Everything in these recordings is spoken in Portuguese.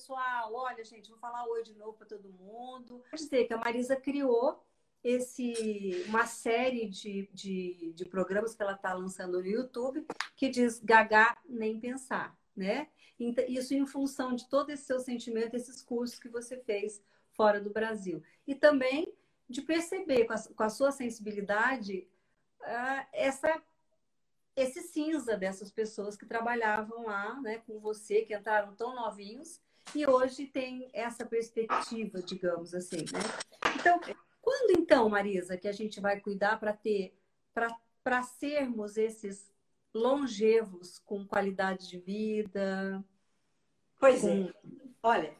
pessoal, olha, gente, vou falar oi de novo para todo mundo. Quer dizer que a Marisa criou esse uma série de, de, de programas que ela está lançando no YouTube que diz Gagá nem pensar, né? Então, isso em função de todo esse seu sentimento, esses cursos que você fez fora do Brasil. E também de perceber com a, com a sua sensibilidade uh, essa esse cinza dessas pessoas que trabalhavam lá, né, com você, que entraram tão novinhos e hoje tem essa perspectiva, digamos assim, né? Então, quando então, Marisa, que a gente vai cuidar para ter, para sermos esses longevos com qualidade de vida? Pois é. com... é. Olha,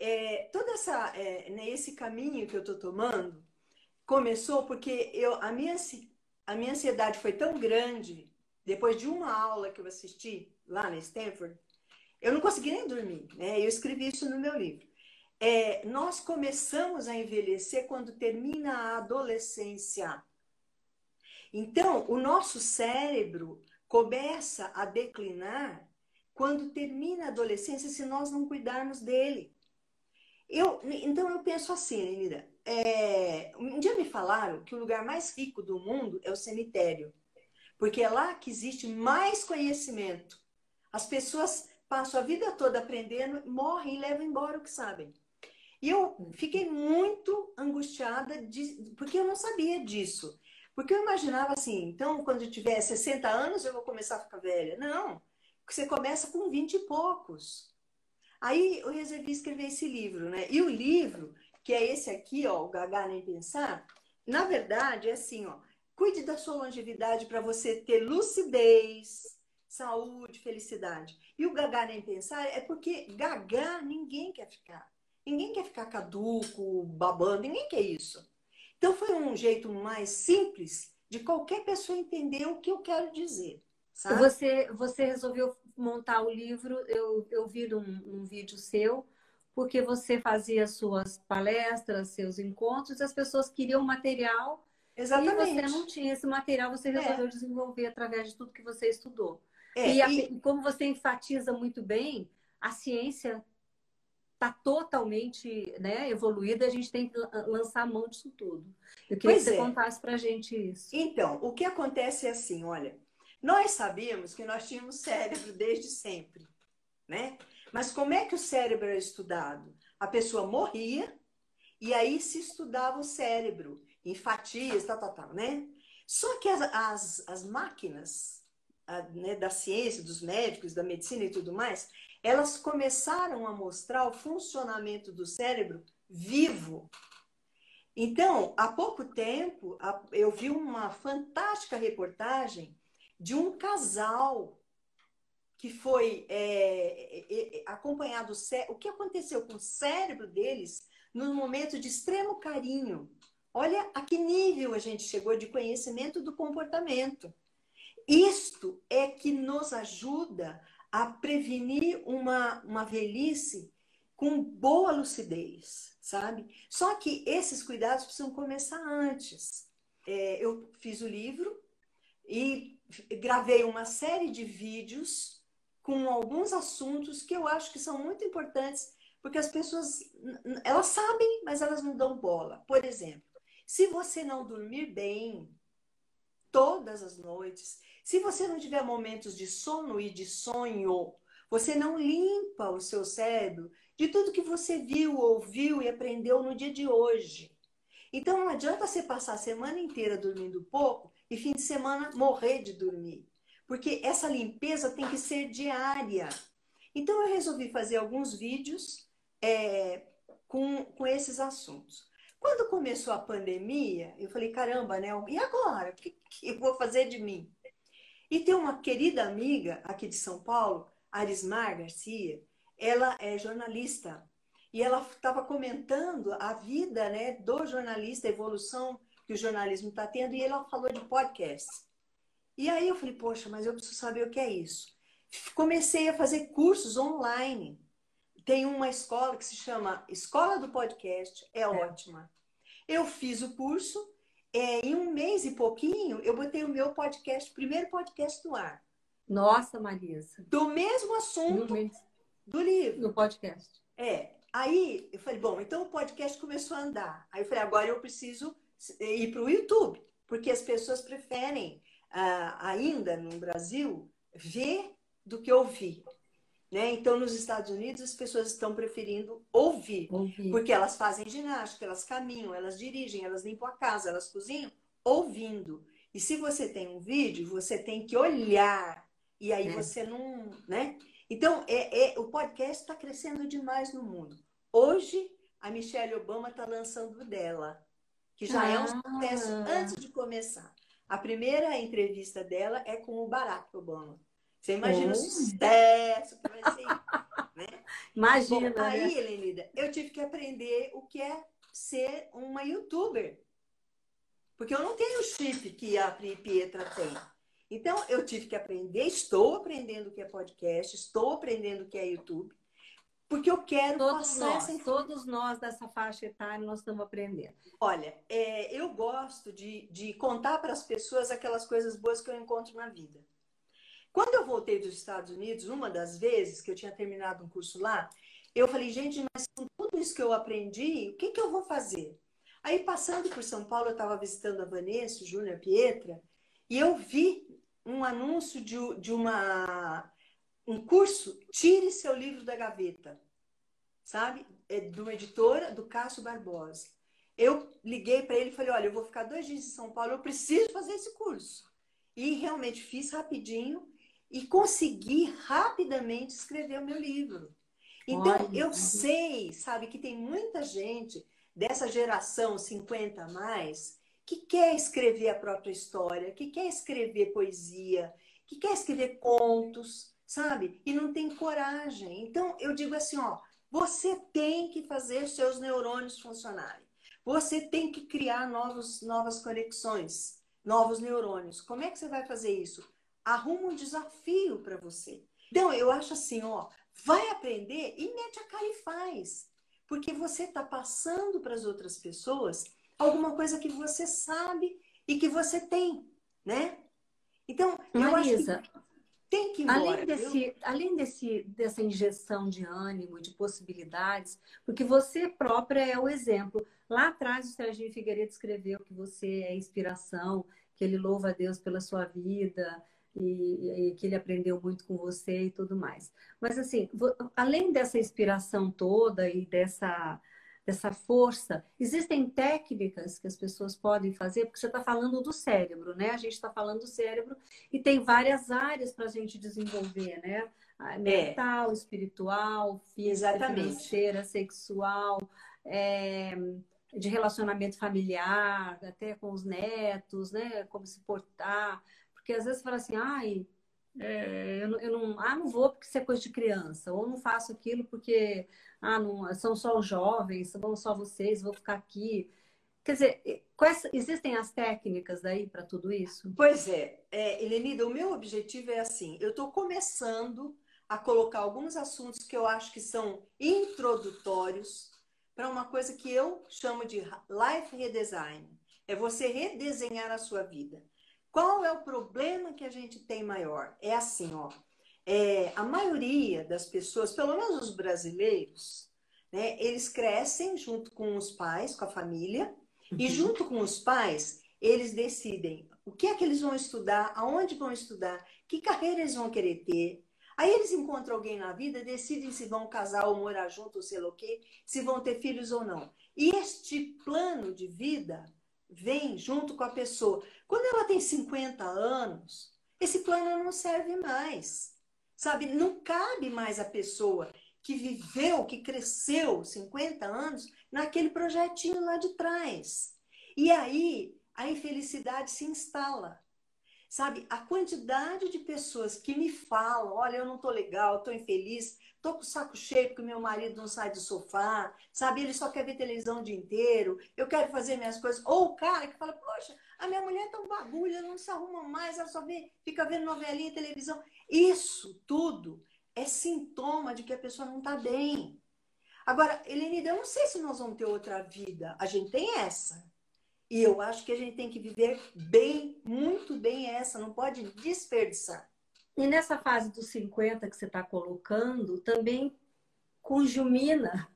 é, toda essa é, né, esse caminho que eu estou tomando começou porque eu a minha a minha ansiedade foi tão grande depois de uma aula que eu assisti lá na Stanford, eu não consegui nem dormir, né? Eu escrevi isso no meu livro é, nós começamos a envelhecer quando termina a adolescência. Então, o nosso cérebro começa a declinar quando termina a adolescência, se nós não cuidarmos dele. Eu, então, eu penso assim, Lenira. É, um dia me falaram que o lugar mais rico do mundo é o cemitério, porque é lá que existe mais conhecimento. As pessoas passam a vida toda aprendendo, morrem e levam embora o que sabem. E eu fiquei muito angustiada, de, porque eu não sabia disso. Porque eu imaginava assim, então, quando eu tiver 60 anos, eu vou começar a ficar velha. Não, você começa com 20 e poucos. Aí eu resolvi escrever esse livro, né? E o livro, que é esse aqui, ó, o Gagá Nem Pensar, na verdade é assim, ó, cuide da sua longevidade para você ter lucidez, saúde, felicidade. E o Gagá Nem Pensar é porque Gagá ninguém quer ficar. Ninguém quer ficar caduco, babando, ninguém quer isso. Então foi um jeito mais simples de qualquer pessoa entender o que eu quero dizer. Sabe? Você, você resolveu montar o livro, eu, eu vi num, num vídeo seu, porque você fazia suas palestras, seus encontros, as pessoas queriam material Exatamente. e você não tinha esse material, você resolveu é. desenvolver através de tudo que você estudou. É, e, a, e, como você enfatiza muito bem, a ciência está totalmente né, evoluída, a gente tem que lançar a mão disso tudo. Eu queria pois que você é. contasse para a gente isso. Então, o que acontece é assim, olha, nós sabíamos que nós tínhamos cérebro desde sempre, né? Mas como é que o cérebro era estudado? A pessoa morria e aí se estudava o cérebro, em fatias, tal, tal, tal, né? Só que as, as, as máquinas né, da ciência, dos médicos, da medicina e tudo mais, elas começaram a mostrar o funcionamento do cérebro vivo. Então, há pouco tempo, eu vi uma fantástica reportagem de um casal que foi é, é, é acompanhado. O que aconteceu com o cérebro deles num momento de extremo carinho? Olha a que nível a gente chegou de conhecimento do comportamento. Isto é que nos ajuda a prevenir uma, uma velhice com boa lucidez, sabe? Só que esses cuidados precisam começar antes. É, eu fiz o livro e gravei uma série de vídeos com alguns assuntos que eu acho que são muito importantes, porque as pessoas elas sabem, mas elas não dão bola. Por exemplo, se você não dormir bem todas as noites, se você não tiver momentos de sono e de sonho, você não limpa o seu cérebro de tudo que você viu, ouviu e aprendeu no dia de hoje. Então não adianta você passar a semana inteira dormindo pouco e fim de semana morrer de dormir. Porque essa limpeza tem que ser diária. Então eu resolvi fazer alguns vídeos é, com, com esses assuntos. Quando começou a pandemia, eu falei, caramba, né? E agora? O que, que eu vou fazer de mim? E tem uma querida amiga aqui de São Paulo, Arismar Garcia, ela é jornalista e ela estava comentando a vida né, do jornalista, a evolução que o jornalismo está tendo, e ela falou de podcast. E aí eu falei, poxa, mas eu preciso saber o que é isso. Comecei a fazer cursos online. Tem uma escola que se chama Escola do Podcast, é, é. ótima. Eu fiz o curso é, em um mês e pouquinho, eu botei o meu podcast, primeiro podcast no ar. Nossa, Marisa. Do mesmo assunto do livro. Do podcast. É. Aí eu falei, bom, então o podcast começou a andar. Aí eu falei, agora eu preciso ir para o YouTube, porque as pessoas preferem uh, ainda no Brasil ver do que ouvir. Né? Então, nos Estados Unidos, as pessoas estão preferindo ouvir, ouvir, porque elas fazem ginástica, elas caminham, elas dirigem, elas limpam a casa, elas cozinham, ouvindo. E se você tem um vídeo, você tem que olhar, e aí é. você não. Né? Então, é, é o podcast está crescendo demais no mundo. Hoje, a Michelle Obama está lançando dela, que já ah. é um ah. sucesso antes de começar. A primeira entrevista dela é com o Barack Obama. Você imagina oh. o sucesso que vai ser. né? Imagina. Bom, aí, né? Helenida, eu tive que aprender o que é ser uma youtuber. Porque eu não tenho o chip que a Pri Pietra tem. Então, eu tive que aprender, estou aprendendo o que é podcast, estou aprendendo o que é YouTube, porque eu quero todos passar nós, essa Todos nós dessa faixa etária, nós estamos aprendendo. Olha, é, eu gosto de, de contar para as pessoas aquelas coisas boas que eu encontro na vida. Quando eu voltei dos Estados Unidos, uma das vezes que eu tinha terminado um curso lá, eu falei, gente, mas com tudo isso que eu aprendi, o que, que eu vou fazer? Aí, passando por São Paulo, eu estava visitando a Vanessa, o Júnior, a Pietra, e eu vi um anúncio de, de uma, um curso, Tire Seu Livro da Gaveta, sabe? É de uma editora, do Cássio Barbosa. Eu liguei para ele e falei, olha, eu vou ficar dois dias em São Paulo, eu preciso fazer esse curso. E realmente fiz rapidinho e consegui rapidamente escrever o meu livro. Então, Olha. eu sei, sabe, que tem muita gente dessa geração 50 a mais que quer escrever a própria história, que quer escrever poesia, que quer escrever contos, sabe? E não tem coragem. Então, eu digo assim, ó, você tem que fazer seus neurônios funcionarem. Você tem que criar novos, novas conexões, novos neurônios. Como é que você vai fazer isso? Arruma um desafio para você. Então, eu acho assim, ó, vai aprender e mete a cara e faz. Porque você está passando para as outras pessoas alguma coisa que você sabe e que você tem, né? Então, Marisa, eu acho que tem que ir embora, além desse, além desse dessa injeção de ânimo, de possibilidades, porque você própria é o exemplo. Lá atrás o Serginho Figueiredo escreveu que você é inspiração, que ele louva a Deus pela sua vida, e, e, que ele aprendeu muito com você e tudo mais. Mas assim, além dessa inspiração toda e dessa dessa força, existem técnicas que as pessoas podem fazer, porque você está falando do cérebro, né? A gente está falando do cérebro e tem várias áreas para a gente desenvolver, né? É. Mental, é. espiritual, física, Exatamente. financeira, sexual, é, de relacionamento familiar, até com os netos, né? Como se portar. Porque às vezes fala assim, ai, é, eu, não, eu, não, ah, não vou porque isso é coisa de criança, ou não faço aquilo porque ah, não, são só os jovens, são só vocês, vou ficar aqui. Quer dizer, quais, existem as técnicas aí para tudo isso? Pois é, é, o meu objetivo é assim: eu estou começando a colocar alguns assuntos que eu acho que são introdutórios para uma coisa que eu chamo de life redesign. É você redesenhar a sua vida. Qual é o problema que a gente tem maior? É assim, ó. É, a maioria das pessoas, pelo menos os brasileiros, né, eles crescem junto com os pais, com a família, uhum. e junto com os pais, eles decidem o que é que eles vão estudar, aonde vão estudar, que carreira eles vão querer ter. Aí eles encontram alguém na vida, decidem se vão casar ou morar junto, ou sei lá o quê, se vão ter filhos ou não. E este plano de vida vem junto com a pessoa. Quando ela tem 50 anos, esse plano não serve mais. Sabe? Não cabe mais a pessoa que viveu, que cresceu 50 anos naquele projetinho lá de trás. E aí a infelicidade se instala. Sabe, a quantidade de pessoas que me falam: olha, eu não tô legal, tô infeliz, tô com o saco cheio porque meu marido não sai do sofá, sabe? Ele só quer ver televisão o dia inteiro, eu quero fazer minhas coisas. Ou o cara que fala: poxa, a minha mulher tá um bagulho, ela não se arruma mais, ela só vê, fica vendo novelinha, televisão. Isso tudo é sintoma de que a pessoa não tá bem. Agora, Helenida, eu não sei se nós vamos ter outra vida. A gente tem essa. E eu acho que a gente tem que viver bem, muito bem essa, não pode desperdiçar. E nessa fase dos 50 que você está colocando, também conjumina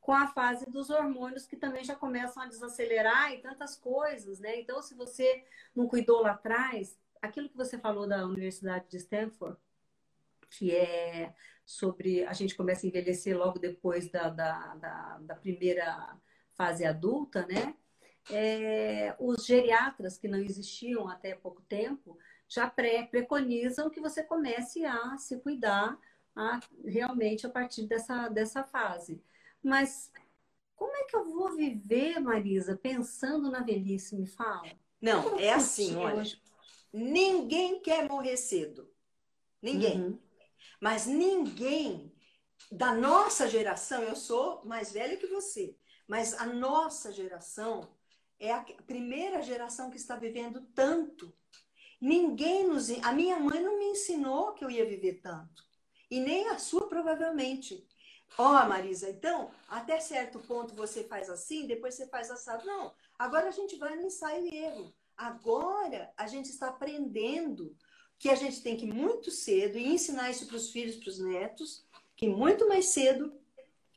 com a fase dos hormônios que também já começam a desacelerar e tantas coisas, né? Então, se você não cuidou lá atrás, aquilo que você falou da Universidade de Stanford, que é sobre a gente começa a envelhecer logo depois da, da, da, da primeira fase adulta, né? É, os geriatras que não existiam até pouco tempo já pré, preconizam que você comece a se cuidar a, realmente a partir dessa, dessa fase. Mas como é que eu vou viver, Marisa, pensando na velhice? Me fala. Não, é assim, olha. Hoje? Ninguém quer morrer cedo. Ninguém. Uhum. Mas ninguém da nossa geração, eu sou mais velha que você, mas a nossa geração é a primeira geração que está vivendo tanto. Ninguém nos. A minha mãe não me ensinou que eu ia viver tanto. E nem a sua, provavelmente. Ó, oh, Marisa, então, até certo ponto você faz assim, depois você faz assado. Não, agora a gente vai no ensaio e erro. Agora a gente está aprendendo que a gente tem que muito cedo e ensinar isso para os filhos, para os netos, que muito mais cedo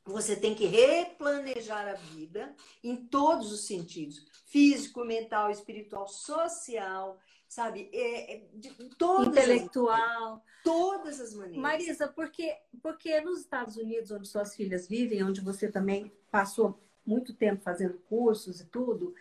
você tem que replanejar a vida em todos os sentidos: físico, mental, espiritual, social, sabe? É, é, de, todas Intelectual. As, todas as maneiras. Marisa, porque, porque nos Estados Unidos, onde suas filhas vivem, onde você também passou muito tempo fazendo cursos e tudo,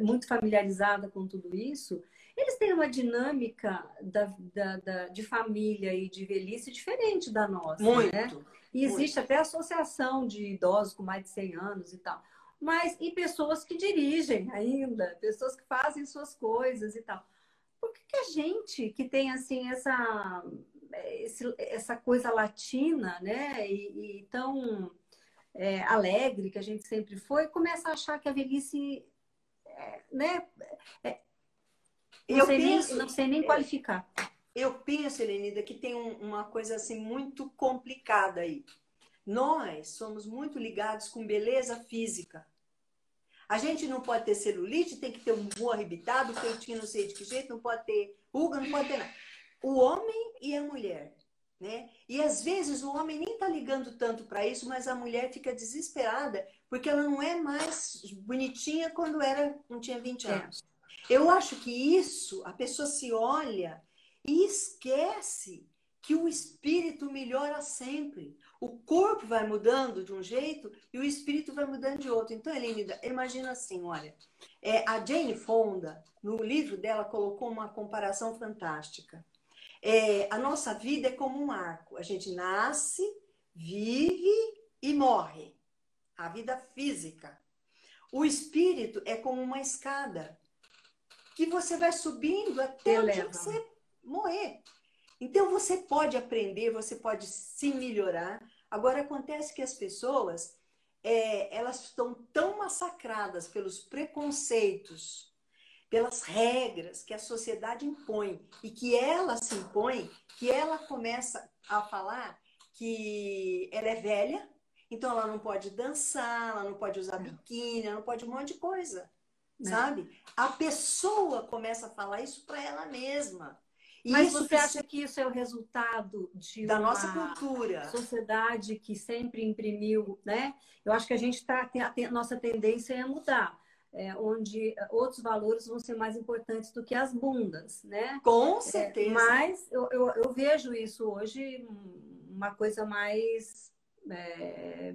muito familiarizada com tudo isso, eles têm uma dinâmica da, da, da, de família e de velhice diferente da nossa. Né? Muito. Né? E existe muito. até associação de idosos com mais de 100 anos e tal. Mas, e pessoas que dirigem ainda, pessoas que fazem suas coisas e tal por que, que a gente que tem assim essa, esse, essa coisa latina, né, e, e tão é, alegre que a gente sempre foi, começa a achar que a velhice, é, né, é, não, eu sei penso, nem, não sei nem qualificar. Eu penso, Helenida, que tem um, uma coisa assim muito complicada aí. Nós somos muito ligados com beleza física. A gente não pode ter celulite, tem que ter um bom arrebitado, peitinho não sei de que jeito, não pode ter ruga, não pode ter nada. O homem e a mulher, né? E às vezes o homem nem tá ligando tanto para isso, mas a mulher fica desesperada porque ela não é mais bonitinha quando era não tinha 20 é. anos. Eu acho que isso, a pessoa se olha e esquece que o espírito melhora sempre. O corpo vai mudando de um jeito e o espírito vai mudando de outro. Então, Elenida, imagina assim, olha, é, a Jane Fonda, no livro dela, colocou uma comparação fantástica. É, a nossa vida é como um arco. A gente nasce, vive e morre. A vida física. O espírito é como uma escada que você vai subindo até o dia que você morrer. Então você pode aprender, você pode se melhorar. Agora acontece que as pessoas é, elas estão tão massacradas pelos preconceitos, pelas regras que a sociedade impõe e que ela se impõe, que ela começa a falar que ela é velha, então ela não pode dançar, ela não pode usar biquíni, ela não pode um monte de coisa, é. sabe? A pessoa começa a falar isso para ela mesma. Mas isso você acha que isso é o resultado de da nossa cultura, sociedade que sempre imprimiu, né? Eu acho que a gente está a nossa tendência é mudar, é, onde outros valores vão ser mais importantes do que as bundas, né? Com é, certeza. É, mas eu, eu, eu, vejo isso hoje uma coisa mais é,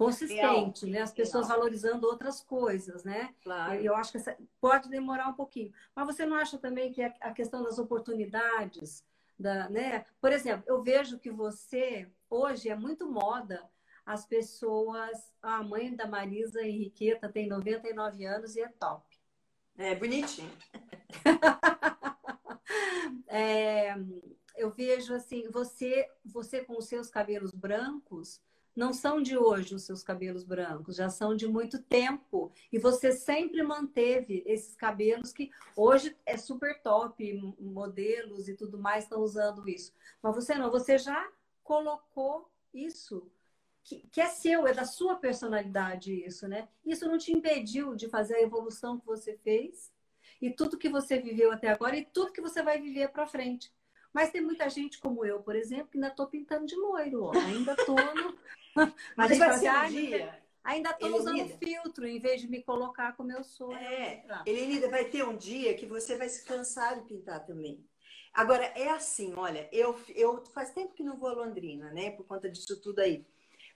consistente, Real. né? As pessoas Real. valorizando outras coisas, né? Claro. Eu, eu acho que essa, pode demorar um pouquinho. Mas você não acha também que a, a questão das oportunidades, da, né? Por exemplo, eu vejo que você hoje é muito moda as pessoas. A mãe da Marisa Henriqueta tem 99 anos e é top. É bonitinho. é, eu vejo assim, você, você com os seus cabelos brancos, não são de hoje os seus cabelos brancos, já são de muito tempo. E você sempre manteve esses cabelos que hoje é super top, modelos e tudo mais estão usando isso. Mas você não, você já colocou isso que, que, é seu, é da sua personalidade isso, né? Isso não te impediu de fazer a evolução que você fez e tudo que você viveu até agora e tudo que você vai viver para frente. Mas tem muita gente como eu, por exemplo, que ainda estou pintando de loiro, ó. ainda estou no. Mas vai ser um dia. Ainda estou usando filtro em vez de me colocar como eu sou. É, Elenida, vai ter um dia que você vai se cansar de pintar também. Agora, é assim, olha, eu, eu faz tempo que não vou a Londrina, né? Por conta disso tudo aí.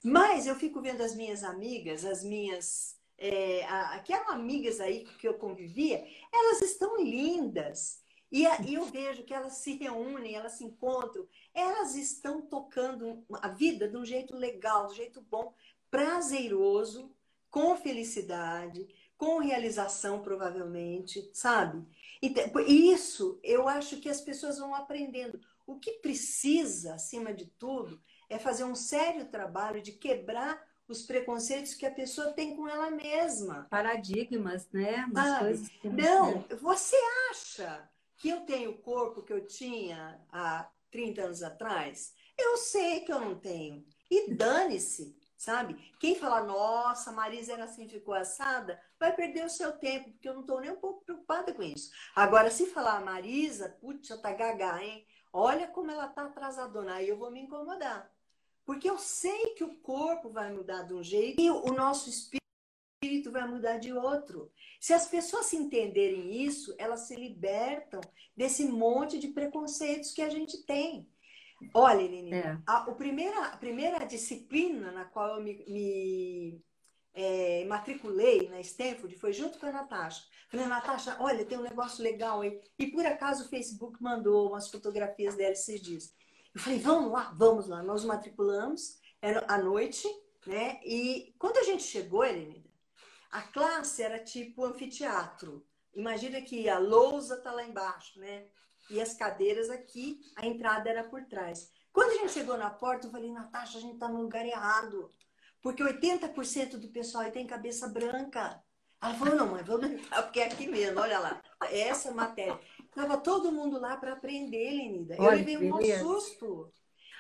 Mas eu fico vendo as minhas amigas, as minhas. É, a, que eram amigas aí que eu convivia, elas estão lindas. E, e eu vejo que elas se reúnem, elas se encontram, elas estão tocando a vida de um jeito legal, de um jeito bom, prazeroso, com felicidade, com realização, provavelmente, sabe? Então, isso eu acho que as pessoas vão aprendendo. O que precisa, acima de tudo, é fazer um sério trabalho de quebrar os preconceitos que a pessoa tem com ela mesma. Paradigmas, né? Umas coisas que não, você acha que eu tenho o corpo que eu tinha há 30 anos atrás? Eu sei que eu não tenho. E dane-se, sabe? Quem falar, nossa, Marisa era assim, ficou assada, vai perder o seu tempo, porque eu não estou nem um pouco preocupada com isso. Agora, se falar, Marisa, putz, já tá gaga, hein? Olha como ela tá atrasadona, aí eu vou me incomodar. Porque eu sei que o corpo vai mudar de um jeito e o nosso espírito vai mudar de outro. Se as pessoas se entenderem isso, elas se libertam desse monte de preconceitos que a gente tem. Olha, Eline, é. a, a, primeira, a primeira disciplina na qual eu me, me é, matriculei na Stanford foi junto com a Natasha. Falei, Natasha, olha, tem um negócio legal aí. E por acaso o Facebook mandou umas fotografias dela esses dias. Eu falei, vamos lá, vamos lá. Nós matriculamos era à noite, né? E quando a gente chegou, Elenida, a classe era tipo anfiteatro. Imagina que a lousa tá lá embaixo, né? E as cadeiras aqui, a entrada era por trás. Quando a gente chegou na porta, eu falei, Natasha, a gente tá no lugar errado. Porque 80% do pessoal aí tem cabeça branca. Ela falou, não, mãe, vamos entrar, porque é aqui mesmo, olha lá. Essa matéria. Tava todo mundo lá para aprender, Lenida. Eu levei um susto.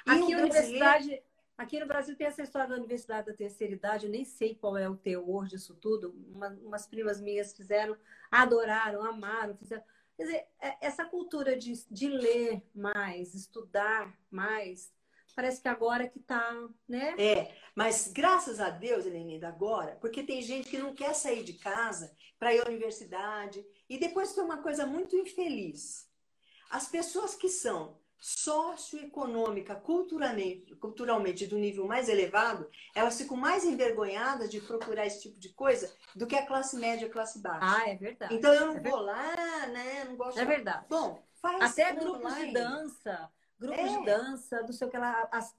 E aqui, um universidade, aqui no Brasil tem essa história da Universidade da Terceira Idade, eu nem sei qual é o teor disso tudo. Uma, umas primas minhas fizeram, adoraram, amaram, fizeram. Quer dizer, é, essa cultura de, de ler mais, estudar mais, parece que agora que está, né? É, mas graças a Deus, Helenida, agora, porque tem gente que não quer sair de casa para ir à universidade. E depois tem uma coisa muito infeliz. As pessoas que são socioeconômica, culturalmente, culturalmente do nível mais elevado, elas ficam mais envergonhadas de procurar esse tipo de coisa do que a classe média e a classe baixa. Ah, é verdade. Então eu não é vou lá, né? Não gosto. É verdade. Bom, faz até grupos online. de dança grupos é. de dança, do seu que ela. As,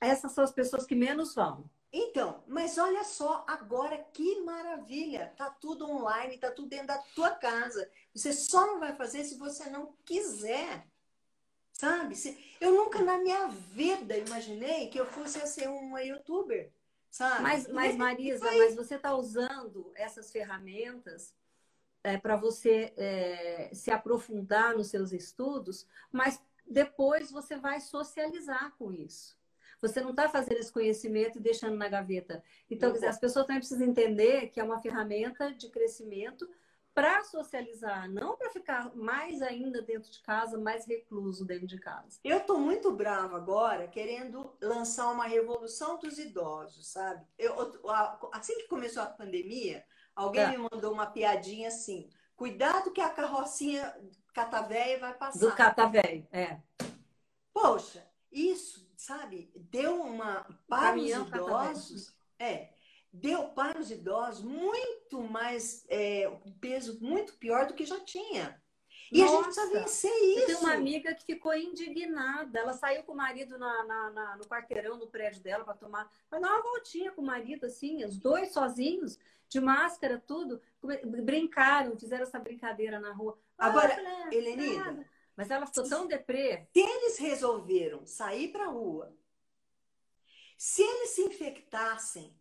essas são as pessoas que menos vão. Então, mas olha só, agora que maravilha! Tá tudo online, tá tudo dentro da tua casa. Você só não vai fazer se você não quiser. Sabe? Eu nunca na minha vida imaginei que eu fosse ser uma youtuber. Sabe? Mas, mas Marisa, mas você está usando essas ferramentas é, para você é, se aprofundar nos seus estudos, mas depois você vai socializar com isso. Você não está fazendo esse conhecimento e deixando na gaveta. Então, dizer, as pessoas também precisam entender que é uma ferramenta de crescimento para socializar, não para ficar mais ainda dentro de casa, mais recluso dentro de casa. Eu estou muito brava agora, querendo lançar uma revolução dos idosos, sabe? Eu, assim que começou a pandemia, alguém é. me mandou uma piadinha assim: cuidado que a carrocinha catavéia vai passar. Do catavéio, é. Poxa, isso, sabe, deu uma para os idosos. É, deu para os idosos muito mais é, um peso muito pior do que já tinha. E Nossa, a gente precisa vencer isso. Eu tenho uma amiga que ficou indignada. Ela saiu com o marido na, na, na no quarteirão do prédio dela para tomar. Vai dar uma voltinha com o marido, assim, os dois sozinhos, de máscara, tudo. Brincaram, fizeram essa brincadeira na rua. Agora, ah, Helenida. Mas ela ficou tão deprê. Se eles resolveram sair para a rua, se eles se infectassem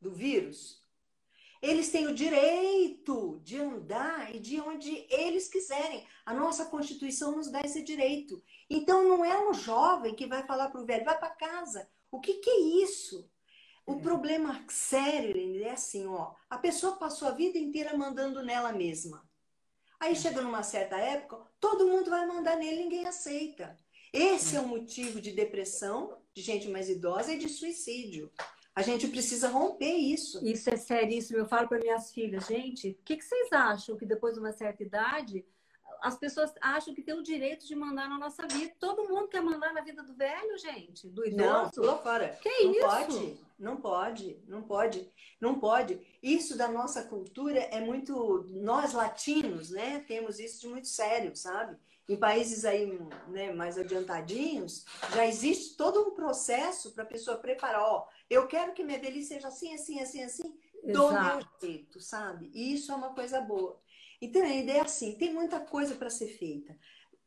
do vírus, eles têm o direito de andar e de onde eles quiserem. A nossa Constituição nos dá esse direito. Então não é um jovem que vai falar para o velho, vai para casa. O que, que é isso? O é. problema sério é assim, ó. A pessoa passou a vida inteira mandando nela mesma. Aí chega numa certa época, todo mundo vai mandar nele, ninguém aceita. Esse é o motivo de depressão, de gente mais idosa e de suicídio. A gente precisa romper isso. Isso é seríssimo. Eu falo para minhas filhas, gente, o que, que vocês acham que depois de uma certa idade as pessoas acham que tem o direito de mandar na nossa vida. Todo mundo quer mandar na vida do velho, gente, do idoso. Não, fora. Que não isso? Pode, não pode, não pode, não pode. Isso da nossa cultura é muito. Nós latinos, né, temos isso de muito sério, sabe? Em países aí né, mais adiantadinhos, já existe todo um processo para a pessoa preparar. Ó, eu quero que minha velhice seja assim, assim, assim, assim, do meu jeito, sabe? E isso é uma coisa boa. Então, a ideia é assim: tem muita coisa para ser feita.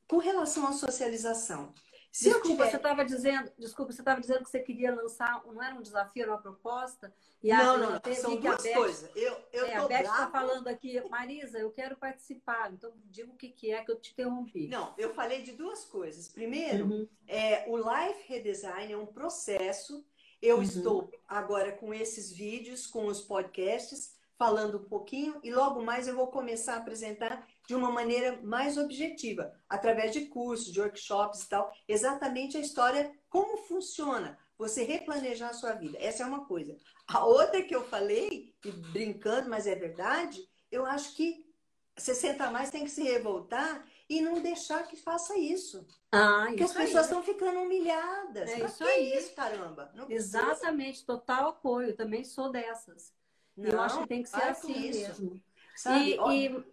Com relação à socialização. Se desculpa, você estava dizendo, desculpa, você estava dizendo que você queria lançar, não era um desafio, era uma proposta? E não, não, não são duas Beth, coisas. Eu, eu é, a Beth está falando aqui, Marisa, eu quero participar, então diga o que, que é que eu te interrompi. Não, eu falei de duas coisas. Primeiro, uhum. é, o Life Redesign é um processo. Eu uhum. estou agora com esses vídeos, com os podcasts, falando um pouquinho e logo mais eu vou começar a apresentar de uma maneira mais objetiva, através de cursos, de workshops e tal, exatamente a história, como funciona você replanejar a sua vida. Essa é uma coisa. A outra que eu falei, brincando, mas é verdade, eu acho que 60 a mais tem que se revoltar e não deixar que faça isso. Ah, Porque as pessoas estão ficando humilhadas. É isso aí. Isso, caramba. Exatamente, total apoio. Também sou dessas. Não, eu acho que tem que ser assim mesmo. Sabe? E, e,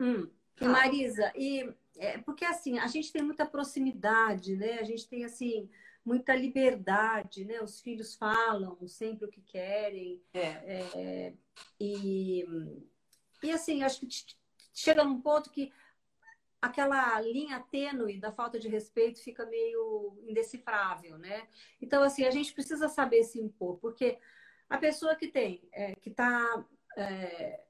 hum, e Marisa, e é, porque assim, a gente tem muita proximidade, né? A gente tem assim muita liberdade, né? Os filhos falam sempre o que querem. É. É, e, e assim, acho que chega num ponto que aquela linha tênue da falta de respeito fica meio indecifrável, né? Então, assim, a gente precisa saber se impor, porque a pessoa que tem, é, que está é,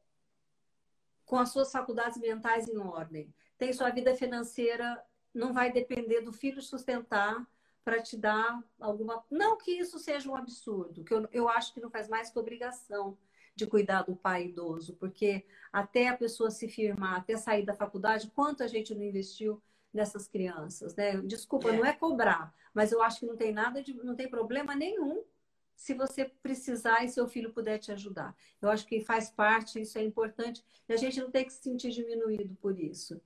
com as suas faculdades mentais em ordem, tem sua vida financeira, não vai depender do filho sustentar para te dar alguma. Não que isso seja um absurdo, que eu, eu acho que não faz mais que obrigação de cuidar do pai idoso, porque até a pessoa se firmar, até sair da faculdade, quanto a gente não investiu nessas crianças, né? Desculpa, é. não é cobrar, mas eu acho que não tem nada de, não tem problema nenhum se você precisar e seu filho puder te ajudar. Eu acho que faz parte, isso é importante, e a gente não tem que se sentir diminuído por isso.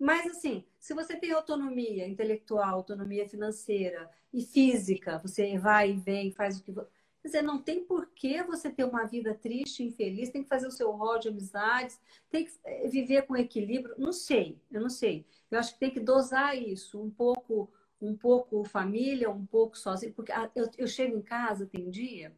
Mas, assim, se você tem autonomia intelectual, autonomia financeira e física, você vai e vem, faz o que. Quer dizer, não tem por que você ter uma vida triste, infeliz, tem que fazer o seu rol de amizades, tem que eh, viver com equilíbrio. Não sei, eu não sei. Eu acho que tem que dosar isso um pouco um pouco família, um pouco sozinho, porque eu, eu chego em casa, tem dia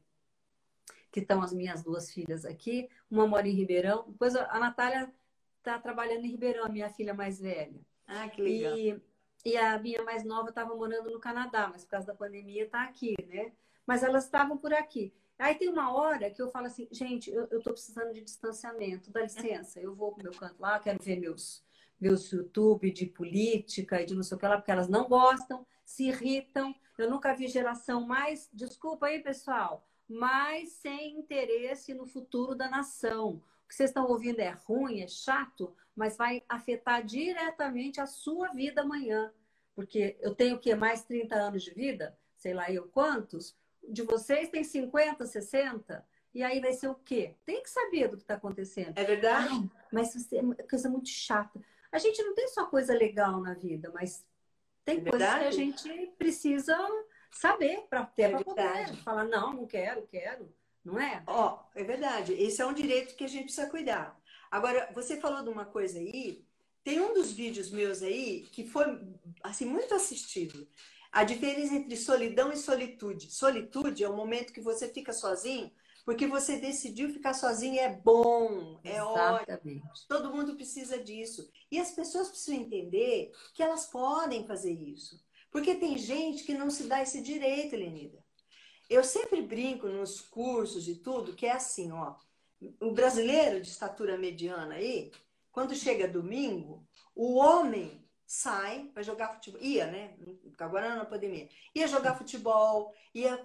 que estão as minhas duas filhas aqui, uma mora em Ribeirão, depois a Natália está trabalhando em Ribeirão, a minha filha mais velha. Ah, que legal. E, e a minha mais nova estava morando no Canadá, mas por causa da pandemia está aqui, né? Mas elas estavam por aqui. Aí tem uma hora que eu falo assim, gente, eu, estou precisando de distanciamento, dá licença, eu vou pro meu canto lá, quero ver meus meus YouTube de política e de não sei o que lá, porque elas não gostam, se irritam. Eu nunca vi geração mais, desculpa aí, pessoal, mais sem interesse no futuro da nação. O que vocês estão ouvindo é ruim, é chato, mas vai afetar diretamente a sua vida amanhã. Porque eu tenho o quê? Mais 30 anos de vida? Sei lá eu quantos? De vocês tem 50, 60? E aí vai ser o quê? Tem que saber do que está acontecendo. É verdade? Mas isso é coisa muito chata. A gente não tem só coisa legal na vida, mas tem é coisas que a gente precisa saber para ter é para poder falar, não, não quero, quero. Não é? Ó, oh, é verdade. Esse é um direito que a gente precisa cuidar. Agora, você falou de uma coisa aí, tem um dos vídeos meus aí que foi assim muito assistido. A diferença entre solidão e solitude. Solitude é o momento que você fica sozinho porque você decidiu ficar sozinho é bom, é Exatamente. ótimo. Todo mundo precisa disso. E as pessoas precisam entender que elas podem fazer isso. Porque tem gente que não se dá esse direito, Lenida. Eu sempre brinco nos cursos e tudo, que é assim, ó. O brasileiro de estatura mediana aí, quando chega domingo, o homem sai para jogar futebol. Ia, né? Agora na pandemia. Ia jogar futebol, ia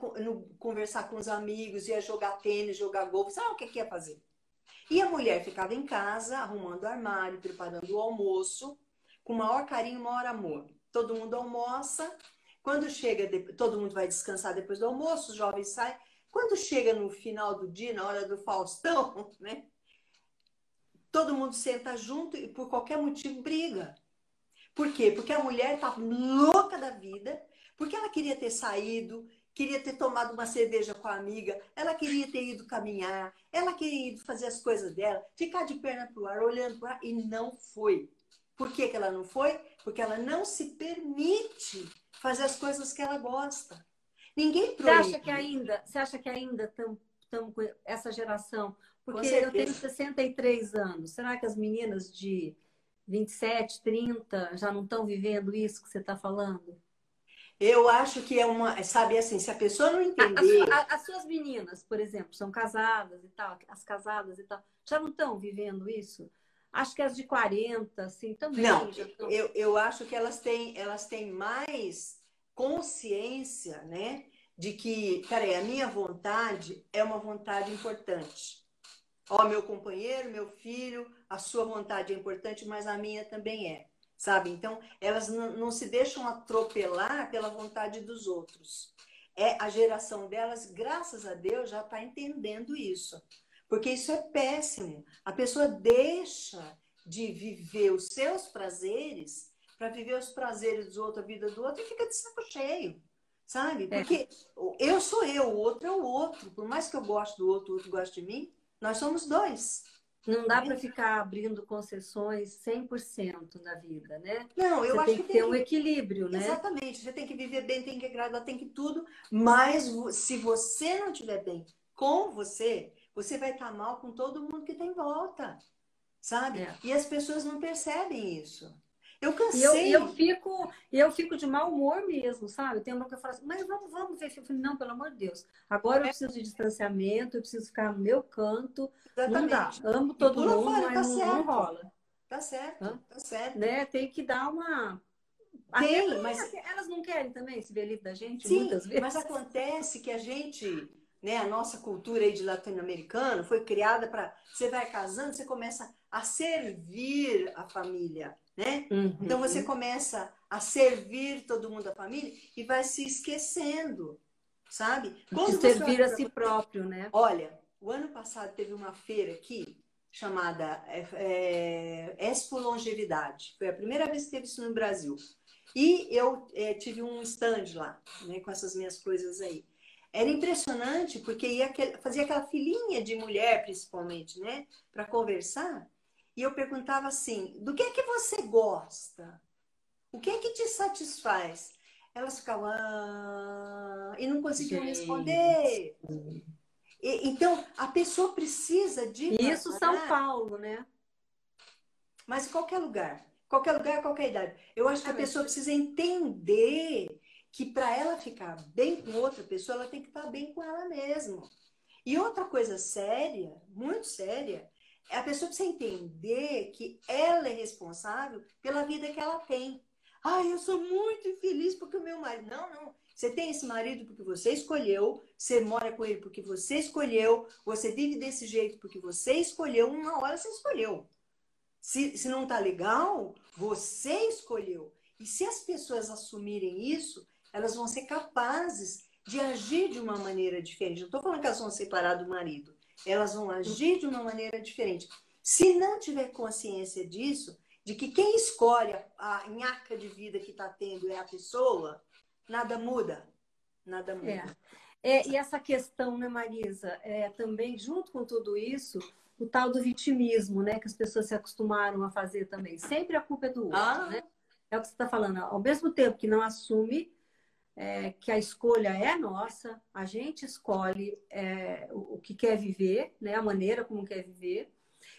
conversar com os amigos, ia jogar tênis, jogar golfe. Sabe o que, que ia fazer? E a mulher ficava em casa, arrumando o armário, preparando o almoço, com maior carinho, maior amor. Todo mundo almoça. Quando chega, todo mundo vai descansar depois do almoço, os jovens saem. Quando chega no final do dia, na hora do Faustão, né? Todo mundo senta junto e por qualquer motivo briga. Por quê? Porque a mulher tá louca da vida, porque ela queria ter saído, queria ter tomado uma cerveja com a amiga, ela queria ter ido caminhar, ela queria ir fazer as coisas dela, ficar de perna pro ar, olhando para e não foi. Por que, que ela não foi? Porque ela não se permite fazer as coisas que ela gosta. Ninguém proíbe. Você acha que ainda, você acha que ainda estamos com essa geração? Porque eu tenho 63 anos. Será que as meninas de 27, 30 já não estão vivendo isso que você está falando? Eu acho que é uma, sabe assim, se a pessoa não entender. As, as, as, suas meninas, por exemplo, são casadas e tal, as casadas e tal, já não estão vivendo isso? Acho que as de 40, assim, também. Não, tão... eu, eu acho que elas têm, elas têm mais consciência, né? De que, peraí, a minha vontade é uma vontade importante. Ó, meu companheiro, meu filho, a sua vontade é importante, mas a minha também é, sabe? Então, elas não se deixam atropelar pela vontade dos outros. É a geração delas, graças a Deus, já está entendendo isso. Porque isso é péssimo. A pessoa deixa de viver os seus prazeres para viver os prazeres do outro, a vida do outro, e fica de saco cheio. Sabe? É. Porque é. eu sou eu, o outro é o outro. Por mais que eu goste do outro, o outro goste de mim, nós somos dois. Não dá para ficar abrindo concessões 100% na vida, né? Não, eu você acho tem que, que ter um equilíbrio, né? Exatamente. Você tem que viver bem, tem que agradar, tem que tudo. Mas se você não estiver bem com você, você vai estar mal com todo mundo que tem volta, sabe? É. E as pessoas não percebem isso. Eu cansei. E eu, eu, fico, eu fico de mau humor mesmo, sabe? Tem uma que eu falo assim, mas vamos, vamos ver. Eu falei, não, pelo amor de Deus. Agora eu é. preciso de distanciamento, eu preciso ficar no meu canto. Exatamente. Não dá. Amo todo mundo, fora, mas tá não, não, rola. Tá certo, Hã? tá certo. Né? Tem que dar uma. Tem, mas elas não querem também se ver livre da gente Sim, muitas vezes. Mas acontece que a gente, né, a nossa cultura aí de latino-americano foi criada para você vai casando, você começa a servir a família né? Uhum. Então você começa a servir todo mundo da família e vai se esquecendo, sabe? Quando servir a si próprio, né? Olha, o ano passado teve uma feira aqui chamada é, é, Expo Longevidade. Foi a primeira vez que teve isso no Brasil. E eu é, tive um stand lá, né, com essas minhas coisas aí. Era impressionante porque ia fazia aquela filinha de mulher, principalmente, né, para conversar e eu perguntava assim: do que é que você gosta? O que é que te satisfaz? Elas ficavam ah, e não conseguiam Gente. responder. E, então, a pessoa precisa de. Isso São Paulo, né? Mas em qualquer lugar. Qualquer lugar, qualquer idade. Eu acho que a ah, pessoa precisa entender que para ela ficar bem com outra pessoa, ela tem que estar bem com ela mesma. E outra coisa séria, muito séria, a pessoa precisa entender que ela é responsável pela vida que ela tem. Ah, eu sou muito infeliz porque o meu marido. Não, não. Você tem esse marido porque você escolheu, você mora com ele porque você escolheu, você vive desse jeito porque você escolheu, uma hora você escolheu. Se, se não tá legal, você escolheu. E se as pessoas assumirem isso, elas vão ser capazes de agir de uma maneira diferente. Não estou falando que elas vão separar do marido, elas vão agir de uma maneira diferente. Se não tiver consciência disso, de que quem escolhe a, nhaca de vida que está tendo é a pessoa, nada muda. Nada muda. É. é. e essa questão, né, Marisa, é, também, junto com tudo isso, o tal do vitimismo, né, que as pessoas se acostumaram a fazer também. Sempre a culpa é do outro, ah. né? É o que você está falando. Ao mesmo tempo que não assume é, que a escolha é nossa, a gente escolhe é, o, o, que quer viver, né, a maneira como quer viver,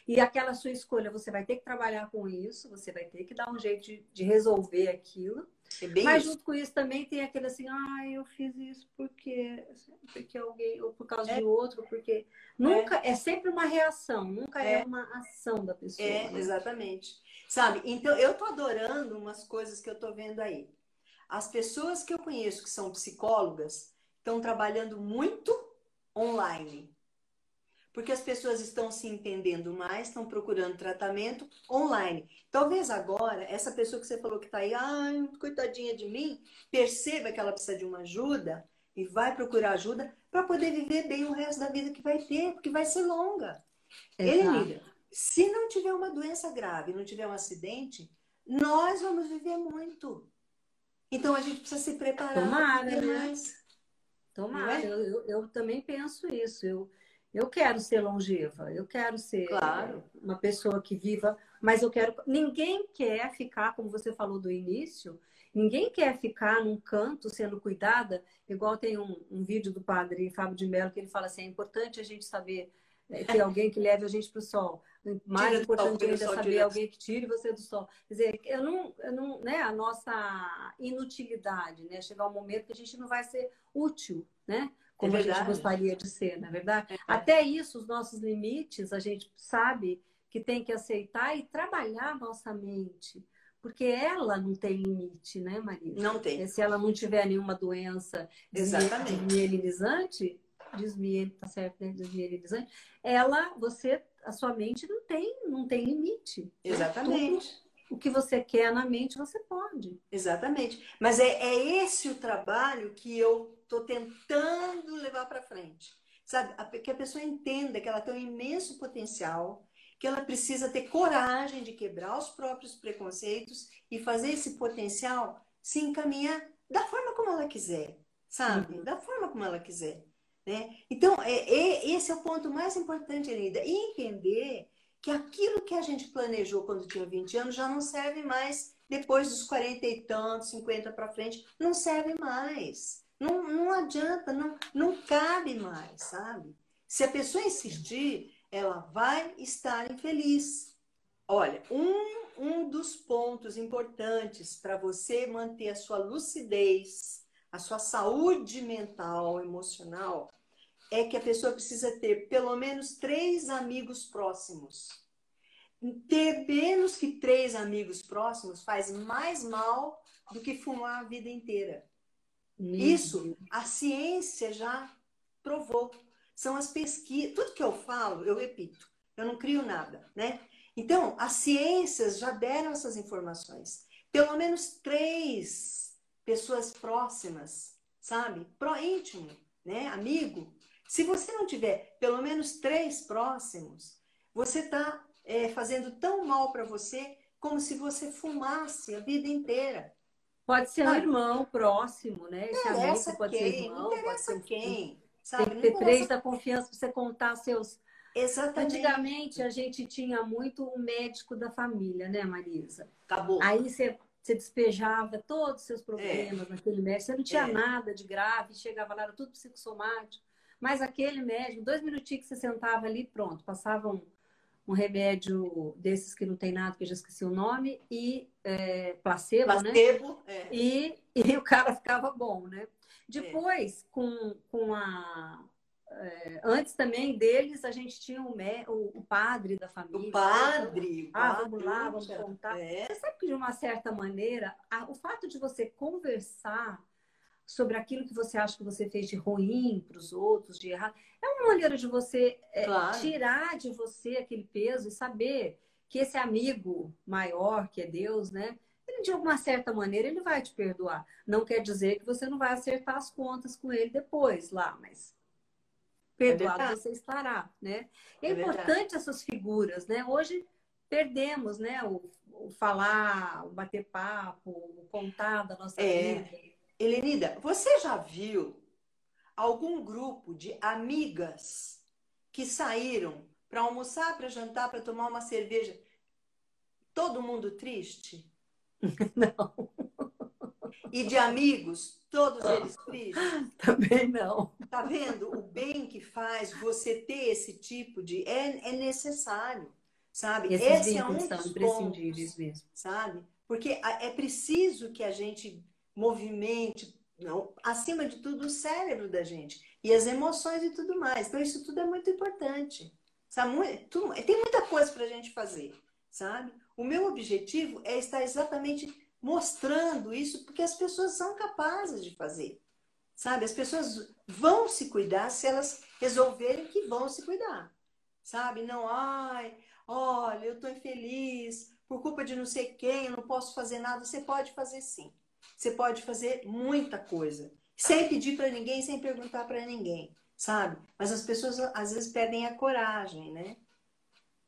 e aquela sua escolha, você vai ter que trabalhar com isso, você vai ter que dar um jeito de, de resolver aquilo. É Mas isso. junto com isso também tem aquele assim, ah, eu fiz isso porque, porque alguém, ou por causa é. de outro, porque. Nunca, é. é sempre uma reação, nunca é, é uma ação da pessoa. É, né? exatamente. Sabe, então eu tô adorando umas coisas que eu tô vendo aí. As pessoas que eu conheço que são psicólogas estão trabalhando muito online. porque as pessoas estão se entendendo mais, estão procurando tratamento online. Talvez agora, essa pessoa que você falou que está aí, ai, coitadinha de mim, perceba que ela precisa de uma ajuda e vai procurar ajuda para poder viver bem o resto da vida que vai ter, porque vai ser longa. Ele, se não tiver uma doença grave, não tiver um acidente, nós vamos viver muito. Então a gente precisa se preparar. Tomara, né? Mais. Tomara, é? eu, eu, eu, também penso isso. Eu, eu quero ser longeva, eu quero ser claro. uma pessoa que viva, mas eu quero. Ninguém quer ficar, como você falou do início, ninguém quer ficar num canto sendo cuidada, igual tem um, um vídeo do padre Fábio de Mello que ele fala assim: é importante a gente saber né, ter alguém que leve a gente para o sol. Mais tira importante ainda é saber alguém que tire você do sol. Quer dizer, eu não, eu não, né, a nossa inutilidade, né? Chegar um momento que a gente não vai ser útil, né? Como é a gente gostaria de ser, na é verdade? É. Até isso, os nossos limites, a gente sabe que tem que aceitar e trabalhar a nossa mente. Porque ela não tem limite, né, Marisa? Não tem. Se ela não tiver nenhuma doença desmiel, tá certo, né? Desmielinizante, ela, você, a sua mente não tem, não tem limite. Exatamente. Tudo o que você quer na mente, você pode. Exatamente. Mas é, é esse o trabalho que eu estou tentando levar para frente. Sabe? Que a pessoa entenda que ela tem um imenso potencial, que ela precisa ter coragem de quebrar os próprios preconceitos e fazer esse potencial se encaminhar da forma como ela quiser, sabe? Uhum. Da forma como ela quiser. Né? Então, é, é, esse é o ponto mais importante, ainda. E entender que aquilo que a gente planejou quando tinha 20 anos já não serve mais depois dos 40 e tantos, 50 para frente, não serve mais. Não, não adianta, não, não cabe mais, sabe? Se a pessoa insistir, ela vai estar infeliz. Olha, um, um dos pontos importantes para você manter a sua lucidez, a sua saúde mental, emocional, é que a pessoa precisa ter pelo menos três amigos próximos. Ter menos que três amigos próximos faz mais mal do que fumar a vida inteira. Isso a ciência já provou. São as pesquisas. Tudo que eu falo, eu repito. Eu não crio nada, né? Então, as ciências já deram essas informações. Pelo menos três pessoas próximas, sabe? Pro íntimo, né? Amigo. Se você não tiver pelo menos três próximos, você está é, fazendo tão mal para você como se você fumasse a vida inteira. Pode ser um irmão próximo, né? Esse interessa pode quem, ser irmão, pode ser quem. Sabe? Tem que ter três da confiança para você contar seus. Exatamente. Antigamente a gente tinha muito o um médico da família, né, Marisa? Acabou. Aí você, você despejava todos os seus problemas é. naquele médico, você não tinha é. nada de grave, chegava lá, era tudo psicossomático. Mas aquele médico, dois minutinhos que você sentava ali, pronto, passava um, um remédio desses que não tem nada, que eu já esqueci o nome, e é, placebo, placebo né? É. E, e o cara ficava bom, né? Depois, é. com, com a. É, antes também deles, a gente tinha o, o, o padre da família. O padre! Ah, padre, vamos lá, vamos contar. É. Você sabe que, de uma certa maneira, a, o fato de você conversar sobre aquilo que você acha que você fez de ruim para os outros, de errado. É uma maneira de você é, claro. tirar de você aquele peso e saber que esse amigo maior, que é Deus, né? Ele, de alguma certa maneira, ele vai te perdoar. Não quer dizer que você não vai acertar as contas com ele depois lá, mas perdoado é você estará, né? É, é importante verdade. essas figuras, né? Hoje perdemos, né? O, o, falar, o bater papo, o contar da nossa é. vida. Helenida, você já viu algum grupo de amigas que saíram para almoçar, para jantar, para tomar uma cerveja? Todo mundo triste? Não. E de amigos, todos eles tristes? Também não. Tá vendo o bem que faz você ter esse tipo de. É, é necessário, sabe? Esses Esse é um dos imprescindíveis pontos, mesmo. Sabe? Porque é preciso que a gente movimente, não, acima de tudo, o cérebro da gente e as emoções e tudo mais. Então, isso tudo é muito importante. Sabe? Tem muita coisa para a gente fazer, sabe? O meu objetivo é estar exatamente mostrando isso porque as pessoas são capazes de fazer, sabe? As pessoas vão se cuidar se elas resolverem que vão se cuidar. sabe? Não, ai, olha, eu estou infeliz por culpa de não sei quem, eu não posso fazer nada. Você pode fazer sim. Você pode fazer muita coisa, sem pedir para ninguém, sem perguntar para ninguém, sabe? Mas as pessoas às vezes pedem a coragem, né?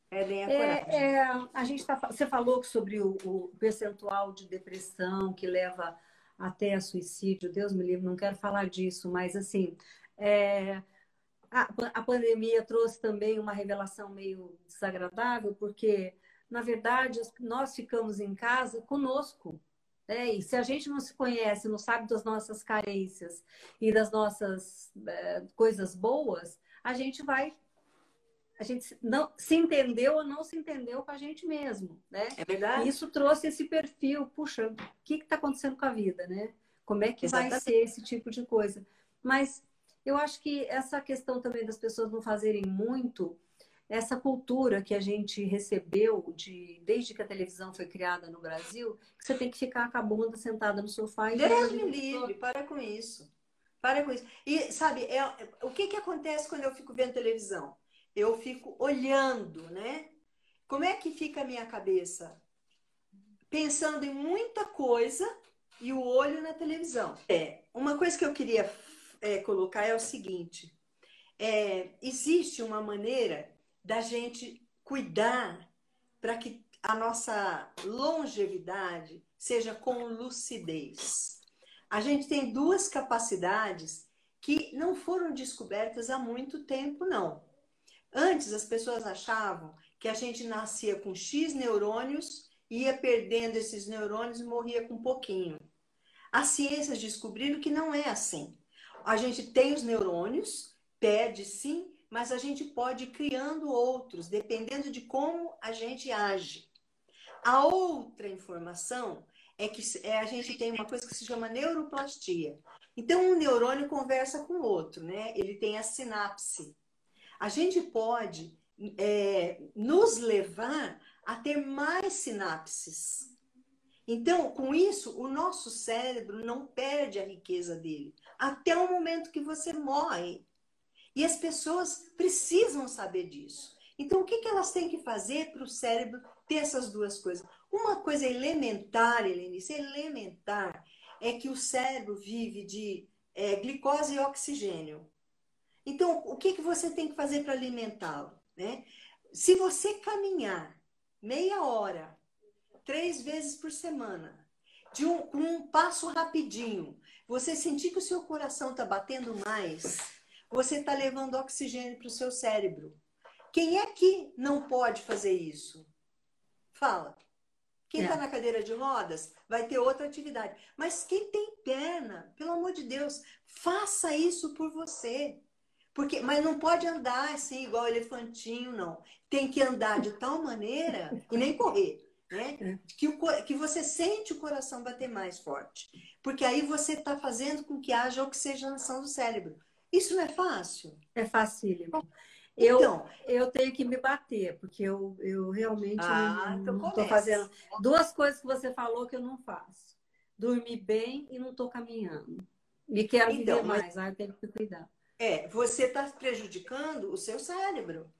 Pedem a é, coragem. É, a gente tá, você falou sobre o, o percentual de depressão que leva até a suicídio. Deus me livre, não quero falar disso, mas assim, é, a, a pandemia trouxe também uma revelação meio desagradável, porque, na verdade, nós ficamos em casa conosco. Né? E se a gente não se conhece, não sabe das nossas carências e das nossas é, coisas boas, a gente vai a gente não se entendeu ou não se entendeu com a gente mesmo, né? É verdade. E isso trouxe esse perfil, puxa, o que está acontecendo com a vida, né? Como é que Exatamente. vai ser esse tipo de coisa? Mas eu acho que essa questão também das pessoas não fazerem muito, essa cultura que a gente recebeu de desde que a televisão foi criada no Brasil, que você tem que ficar com a bunda sentada no sofá e Deus me livre, para com isso. Para com isso. E sabe, é, o que que acontece quando eu fico vendo televisão? Eu fico olhando, né? Como é que fica a minha cabeça? Pensando em muita coisa e o olho na televisão. É, uma coisa que eu queria é, colocar é o seguinte: é, existe uma maneira da gente cuidar para que a nossa longevidade seja com lucidez. A gente tem duas capacidades que não foram descobertas há muito tempo, não. Antes as pessoas achavam que a gente nascia com X neurônios, ia perdendo esses neurônios e morria com pouquinho. As ciências descobriram que não é assim a gente tem os neurônios, perde sim, mas a gente pode ir criando outros, dependendo de como a gente age. A outra informação é que é, a gente tem uma coisa que se chama neuroplastia. Então, um neurônio conversa com o outro, né? Ele tem a sinapse. A gente pode é, nos levar a ter mais sinapses. Então, com isso, o nosso cérebro não perde a riqueza dele até o momento que você morre. E as pessoas precisam saber disso. Então, o que, que elas têm que fazer para o cérebro ter essas duas coisas? Uma coisa elementar, Helenice, elementar, é que o cérebro vive de é, glicose e oxigênio. Então, o que, que você tem que fazer para alimentá-lo? Né? Se você caminhar meia hora, três vezes por semana, de um, um passo rapidinho, você sentir que o seu coração está batendo mais, você está levando oxigênio para o seu cérebro. Quem é que não pode fazer isso? Fala. Quem está é. na cadeira de rodas vai ter outra atividade. Mas quem tem perna, pelo amor de Deus, faça isso por você. Porque, mas não pode andar assim, igual elefantinho, não. Tem que andar de tal maneira e nem correr né? Que, o, que você sente o coração bater mais forte. Porque aí você está fazendo com que haja oxigenação do cérebro. Isso não é fácil? É facílimo. Eu, então, eu tenho que me bater, porque eu, eu realmente ah, não estou então fazendo. Duas coisas que você falou que eu não faço: dormir bem e não estou caminhando. E quero então, viver mais, mas... ah, eu tenho que cuidar. É, você está prejudicando o seu cérebro.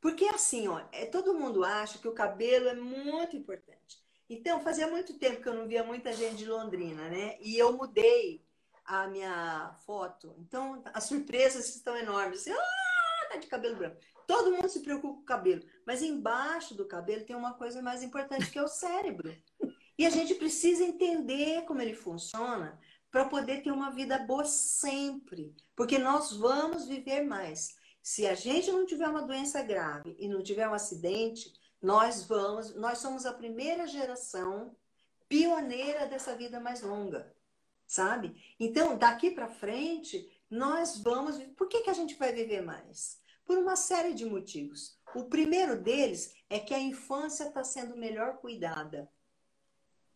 Porque assim, ó, é, todo mundo acha que o cabelo é muito importante. Então, fazia muito tempo que eu não via muita gente de Londrina, né? E eu mudei a minha foto. Então, as surpresas estão enormes. Assim, ah, tá de cabelo branco. Todo mundo se preocupa com o cabelo. Mas embaixo do cabelo tem uma coisa mais importante que é o cérebro. E a gente precisa entender como ele funciona para poder ter uma vida boa sempre. Porque nós vamos viver mais. Se a gente não tiver uma doença grave e não tiver um acidente, nós vamos, nós somos a primeira geração pioneira dessa vida mais longa, sabe? Então, daqui para frente, nós vamos. Por que, que a gente vai viver mais? Por uma série de motivos. O primeiro deles é que a infância está sendo melhor cuidada,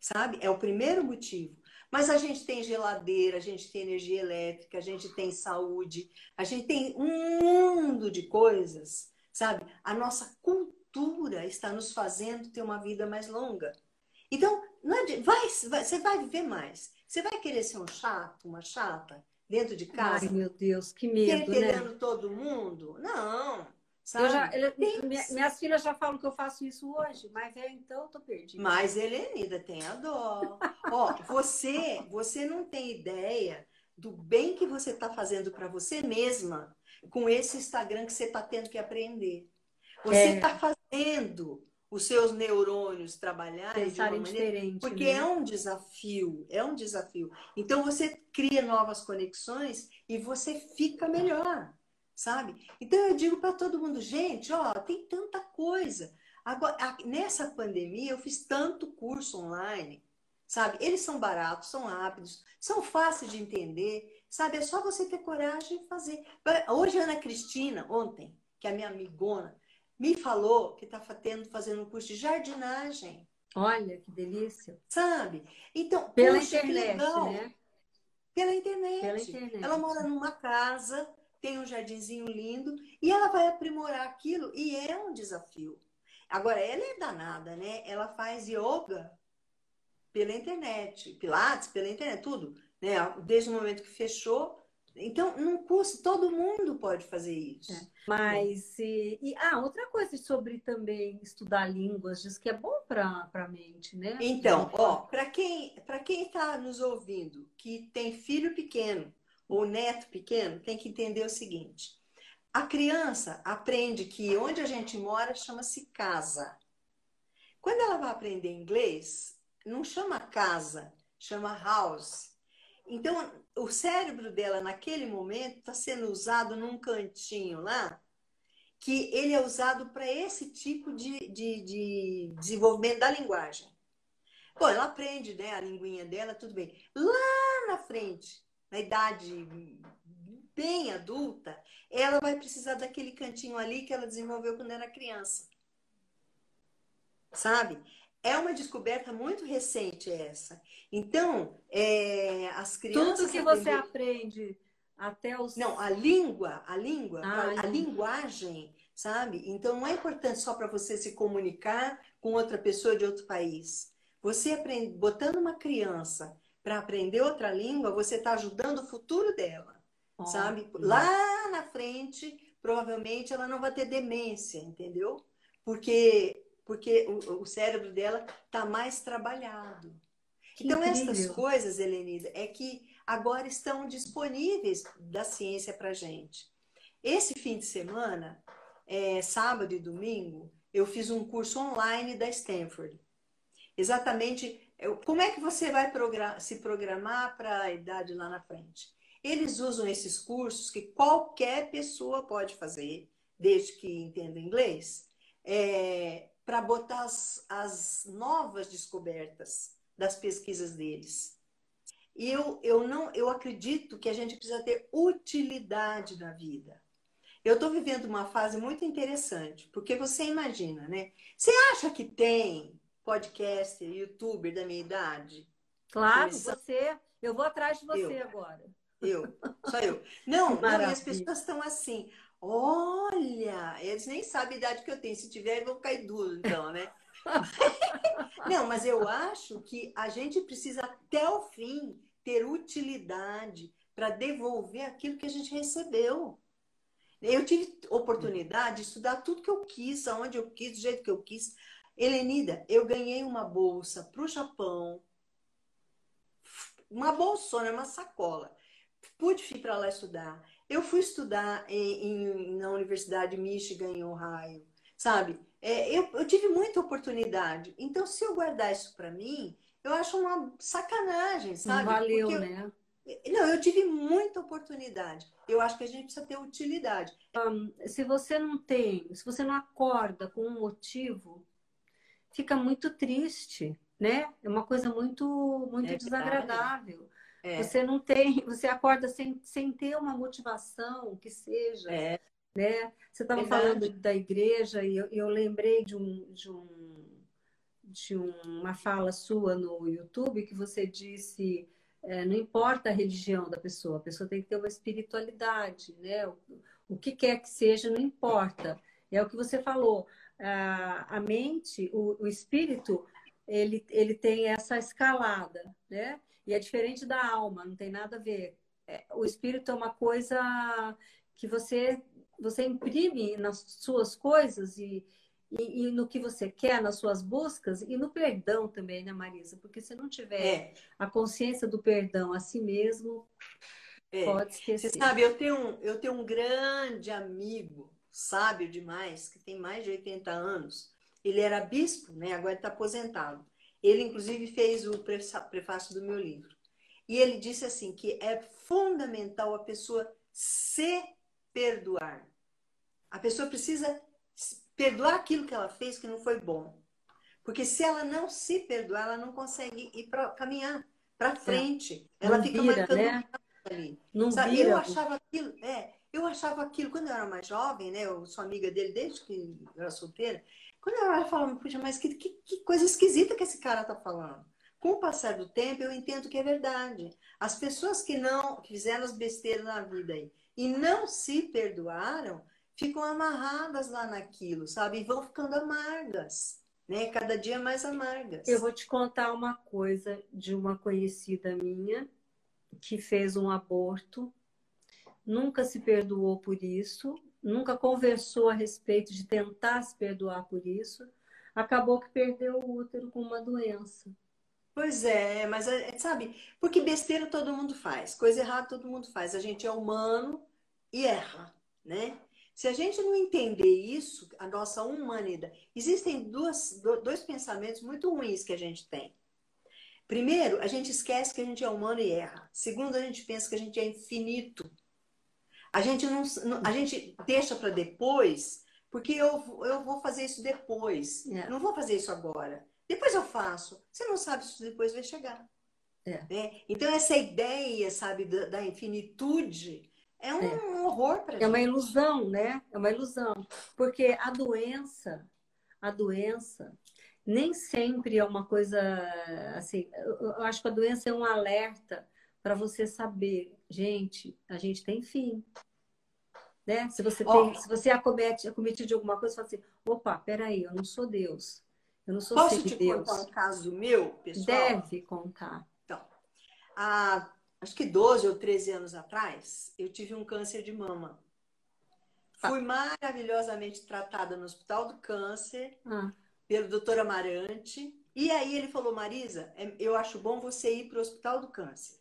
sabe? É o primeiro motivo. Mas a gente tem geladeira, a gente tem energia elétrica, a gente tem saúde, a gente tem um mundo de coisas, sabe? A nossa cultura está nos fazendo ter uma vida mais longa. Então, é vai, vai, você vai viver mais. Você vai querer ser um chato, uma chata, dentro de casa? Ai, meu Deus, que medo, querendo né? todo mundo? Não. Sabe? Já, ele, minha, minhas filhas já falam que eu faço isso hoje, mas é então eu tô perdida. Mas, Helenida, tenha dó. Ó, você, você não tem ideia do bem que você está fazendo para você mesma com esse Instagram que você está tendo que aprender. Você está é. fazendo os seus neurônios trabalharem Pensarem de uma maneira, diferente, porque né? é um desafio, é um desafio. Então você cria novas conexões e você fica melhor sabe? Então eu digo para todo mundo, gente, ó, tem tanta coisa. Agora, nessa pandemia eu fiz tanto curso online, sabe? Eles são baratos, são rápidos, são fáceis de entender, sabe? É só você ter coragem de fazer. Hoje a Ana Cristina, ontem, que é a minha amigona, me falou que está fazendo um curso de jardinagem. Olha, que delícia. Sabe? Então, pela puxa, internet, né? Pela internet. Pela internet. Ela mora numa casa tem um jardinzinho lindo e ela vai aprimorar aquilo e é um desafio. Agora, ela é danada, né? Ela faz yoga pela internet, pilates pela internet, tudo, né? Desde o momento que fechou. Então, não custa, todo mundo pode fazer isso. É. Mas, e, e, ah, outra coisa sobre também estudar línguas, diz que é bom para a mente, né? Então, ó, para quem para quem está nos ouvindo, que tem filho pequeno, o neto pequeno tem que entender o seguinte: a criança aprende que onde a gente mora chama-se casa. Quando ela vai aprender inglês, não chama casa, chama house. Então, o cérebro dela, naquele momento, está sendo usado num cantinho lá, que ele é usado para esse tipo de, de, de, desenvolvimento da linguagem. Bom, ela aprende né, a linguinha dela, tudo bem. Lá na frente, na idade bem adulta, ela vai precisar daquele cantinho ali que ela desenvolveu quando era criança. Sabe? É uma descoberta muito recente essa. Então, é, as crianças. Tudo que você aprende até os. Não, a língua, a língua, ah, a, a linguagem, sabe? Então, não é importante só para você se comunicar com outra pessoa de outro país. Você aprende, botando uma criança para aprender outra língua, você está ajudando o futuro dela, oh, sabe? Lá na frente, provavelmente ela não vai ter demência, entendeu? Porque porque o, o cérebro dela está mais trabalhado. Que então incrível. essas coisas, Helenida, é que agora estão disponíveis da ciência para gente. Esse fim de semana, é, sábado e domingo, eu fiz um curso online da Stanford. Exatamente como é que você vai se programar para a idade lá na frente? Eles usam esses cursos que qualquer pessoa pode fazer, desde que entenda inglês, é, para botar as, as, novas descobertas das pesquisas deles. E eu, eu, não, eu acredito que a gente precisa ter utilidade na vida. Eu estou vivendo uma fase muito interessante, porque você imagina, né? Você acha que tem podcaster, youtuber da minha idade? Claro, você. Eu vou atrás de você eu, agora. Eu, só eu. Não, não e as pessoas estão assim. Olha, eles nem sabem a idade que eu tenho. Se tiver, vão cair duro, então, né? não, mas eu acho que a gente precisa até o fim ter utilidade para devolver aquilo que a gente recebeu. Eu tive oportunidade de estudar tudo que eu quis, aonde eu quis, do jeito que eu quis. Helenida, eu ganhei uma bolsa para o Japão, uma bolsona, uma sacola. Pude ir para lá estudar. Eu fui estudar em, em, na Universidade Michigan, em Ohio, sabe? É, eu, eu, tive muita oportunidade. Então, se eu guardar isso para mim, eu acho uma sacanagem, sabe? Não valeu, eu, né? Não, eu tive muita oportunidade. Eu acho que a gente precisa ter utilidade. Um, se você não tem, se você não acorda com um motivo, fica muito triste, né? É uma coisa muito, muito é desagradável. É. Você não tem, você acorda sem, sem ter uma motivação que seja. É. Né? Você estava falando da igreja e eu, eu lembrei de, um, de, um, de uma fala sua no YouTube que você disse é, não importa a religião da pessoa, a pessoa tem que ter uma espiritualidade, né? O, o que quer que seja, não importa. É o que você falou a, a mente, o, o espírito, ele, ele tem essa escalada, né? E é diferente da alma, não tem nada a ver. É, o espírito é uma coisa que você você imprime nas suas coisas e, e, e, no que você quer, nas suas buscas, e no perdão também, né, Marisa? Porque se não tiver é. a consciência do perdão a si mesmo, é. pode esquecer. Você sabe, eu tenho, um, eu tenho um grande amigo, sábio demais, que tem mais de 80 anos. Ele era bispo, né? Agora está aposentado. Ele, inclusive, fez o prefácio do meu livro. E ele disse assim que é fundamental a pessoa se perdoar. A pessoa precisa perdoar aquilo que ela fez que não foi bom. Porque se ela não se perdoar, ela não consegue ir para caminhar para é. frente. É. Ela fica vira, marcando né? ali. Não Sabe? vira. Eu achava aquilo, é, eu achava aquilo quando eu era mais jovem, né? Eu sou amiga dele desde que eu era solteira. Quando eu era falando, puxa, mas que, que, que coisa esquisita que esse cara tá falando. Com o passar do tempo, eu entendo que é verdade. As pessoas que não que fizeram as besteiras na vida aí e não se perdoaram, ficam amarradas lá naquilo, sabe? E vão ficando amargas, né? Cada dia mais amargas. Eu vou te contar uma coisa de uma conhecida minha que fez um aborto, nunca se perdoou por isso, nunca conversou a respeito de tentar se perdoar por isso, acabou que perdeu o útero com uma doença. Pois é, mas é, sabe, porque besteira todo mundo faz, coisa errada todo mundo faz. A gente é humano e erra, né? Se a gente não entender isso, a nossa humanidade. Existem duas, dois pensamentos muito ruins que a gente tem. Primeiro, a gente esquece que a gente é humano e erra. Segundo, a gente pensa que a gente é infinito. A gente, não, a gente deixa para depois, porque eu, eu vou fazer isso depois. É. Não vou fazer isso agora. Depois eu faço. Você não sabe se depois vai chegar. É. Né? Então, essa ideia, sabe, da, da infinitude é um é. horror para gente. É uma ilusão, né? É uma ilusão. Porque a doença, a doença, nem sempre é uma coisa assim. Eu acho que a doença é um alerta para você saber, gente, a gente tem fim. Né? Se você tem, oh. se você acomete, acometido de alguma coisa, você fala assim, opa, peraí, eu não sou Deus. Eu não sou Posso te Deus. contar um caso meu, pessoal? Deve contar. Então, há acho que 12 ou 13 anos atrás, eu tive um câncer de mama. Tá. Fui maravilhosamente tratada no Hospital do Câncer ah. pelo doutor Amarante. E aí ele falou, Marisa, é, eu acho bom você ir para o Hospital do Câncer.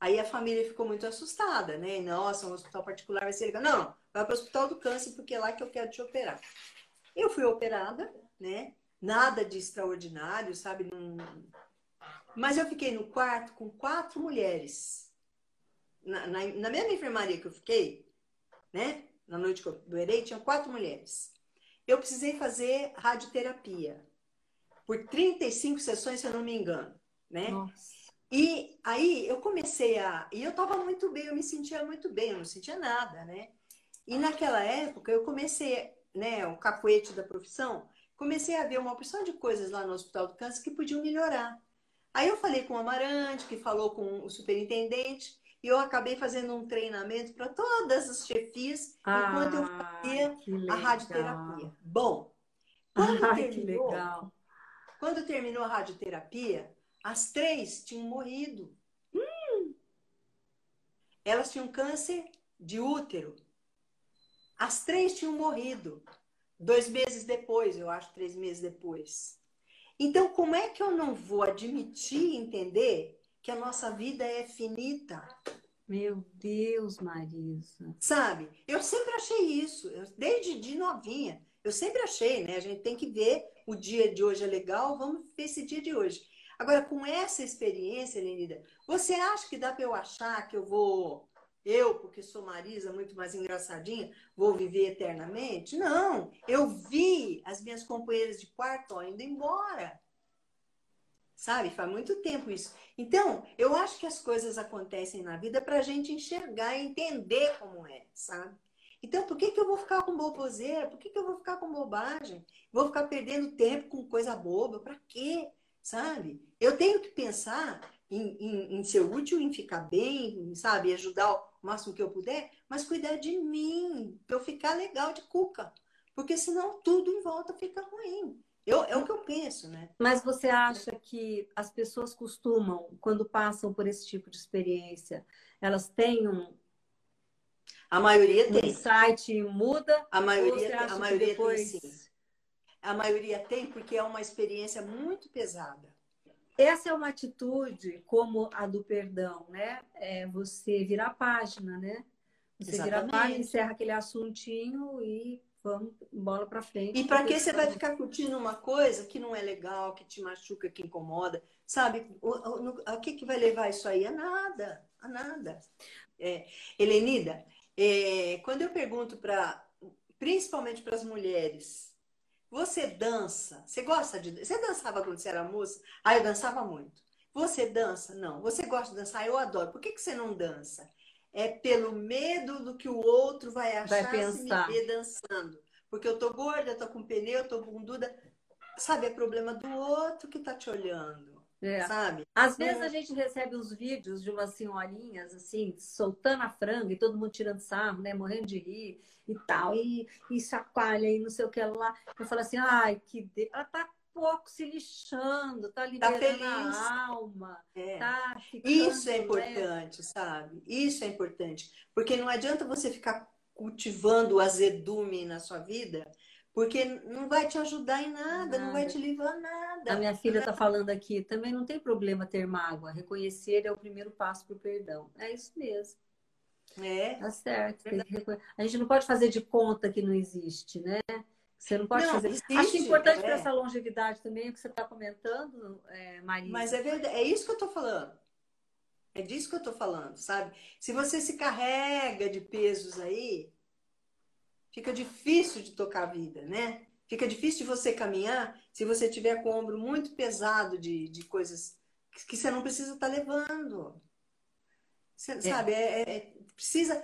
Aí a família ficou muito assustada, né? Nossa, um hospital particular vai ser legal. Não, vai para o Hospital do Câncer porque é lá que eu quero te operar. Eu fui operada, né? nada de extraordinário, sabe? Mas eu fiquei no quarto com quatro mulheres. Na, na, na mesma enfermaria que eu fiquei, né? Na noite que eu doerei, tinha quatro mulheres. Eu precisei fazer radioterapia por 35 sessões, se eu não me engano, né? Nossa. E aí eu comecei a. E eu tava muito bem, eu me sentia muito bem, eu não sentia nada, né? E naquela época eu comecei, né, o capoete da profissão, comecei a ver uma opção de coisas lá no Hospital do Câncer que podiam melhorar. Aí eu falei com o Amarante, que falou com o superintendente, e eu acabei fazendo um treinamento para todas as chefias ah, enquanto eu fazia a radioterapia. Bom, quando ah, terminou, quando terminou a radioterapia, as três tinham morrido. Hum. Elas tinham câncer de útero. As três tinham morrido. Dois meses depois, eu acho, três meses depois. Então, como é que eu não vou admitir entender que a nossa vida é finita? Meu Deus, Marisa. Sabe? Eu sempre achei isso, eu, desde de novinha. Eu sempre achei, né? A gente tem que ver o dia de hoje é legal, vamos ver esse dia de hoje. Agora, com essa experiência, Lenida, você acha que dá para eu achar que eu vou eu, porque sou Marisa, muito mais engraçadinha, vou viver eternamente? Não, eu vi as minhas companheiras de quarto indo embora. Sabe, faz muito tempo isso. Então, eu acho que as coisas acontecem na vida para a gente enxergar e entender como é, sabe? Então, por que, que eu vou ficar com boboseira? Por que, que eu vou ficar com bobagem? Vou ficar perdendo tempo com coisa boba? Para quê? Sabe? Eu tenho que pensar em, em, em, ser útil, em ficar bem, sabe? Ajudar o máximo que eu puder, mas cuidar de mim, para eu ficar legal de cuca. Porque senão tudo em volta fica ruim. Eu, é o que eu penso, né? Mas você acha que as pessoas costumam, quando passam por esse tipo de experiência, elas têm um. A maioria tem. O site muda? A maioria, a maioria depois... tem sim. A maioria tem porque é uma experiência muito pesada. Essa é uma atitude como a do perdão, né? É você virar a página, né? Você Exatamente. vira a página, encerra aquele assuntinho e vamos bola para frente. E para que você vai ficar curtindo uma coisa que não é legal, que te machuca, que incomoda? Sabe? O, o, a que, que vai levar isso aí? A nada, a nada. É, Helenida, é, quando eu pergunto para, principalmente para as mulheres, você dança? Você gosta de. Você dançava quando você era moça? Ah, eu dançava muito. Você dança? Não. Você gosta de dançar? Eu adoro. Por que, que você não dança? É pelo medo do que o outro vai achar vai pensar. se me ver dançando. Porque eu tô gorda, eu tô com pneu, eu tô bunduda. Sabe, é problema do outro que tá te olhando. É. Sabe? Às vezes a gente recebe os vídeos de umas senhorinhas assim, soltando a franga e todo mundo tirando sarro, né? Morrendo de rir e tal, e, e chacoalha e não sei o que lá. Eu falo assim, ai, que de... ela tá pouco se lixando, tá, tá liberando tá a alma. É. Tá Isso é importante, sabe? Isso é importante. Porque não adianta você ficar cultivando o azedume na sua vida porque não vai te ajudar em nada, nada. não vai te livrar nada. A minha filha está falando aqui, também não tem problema ter mágoa. Reconhecer é o primeiro passo para o perdão. É isso mesmo. É. Tá certo. A gente não pode fazer de conta que não existe, né? Você não pode não, fazer. Existe, Acho importante é. para essa longevidade também o que você está comentando, é, Maria. Mas é verdade, é isso que eu estou falando. É disso que eu estou falando, sabe? Se você se carrega de pesos aí, fica difícil de tocar a vida, né? Fica difícil de você caminhar se você tiver com o ombro muito pesado de, de coisas que você não precisa estar tá levando. Você, é. Sabe, é, é, precisa,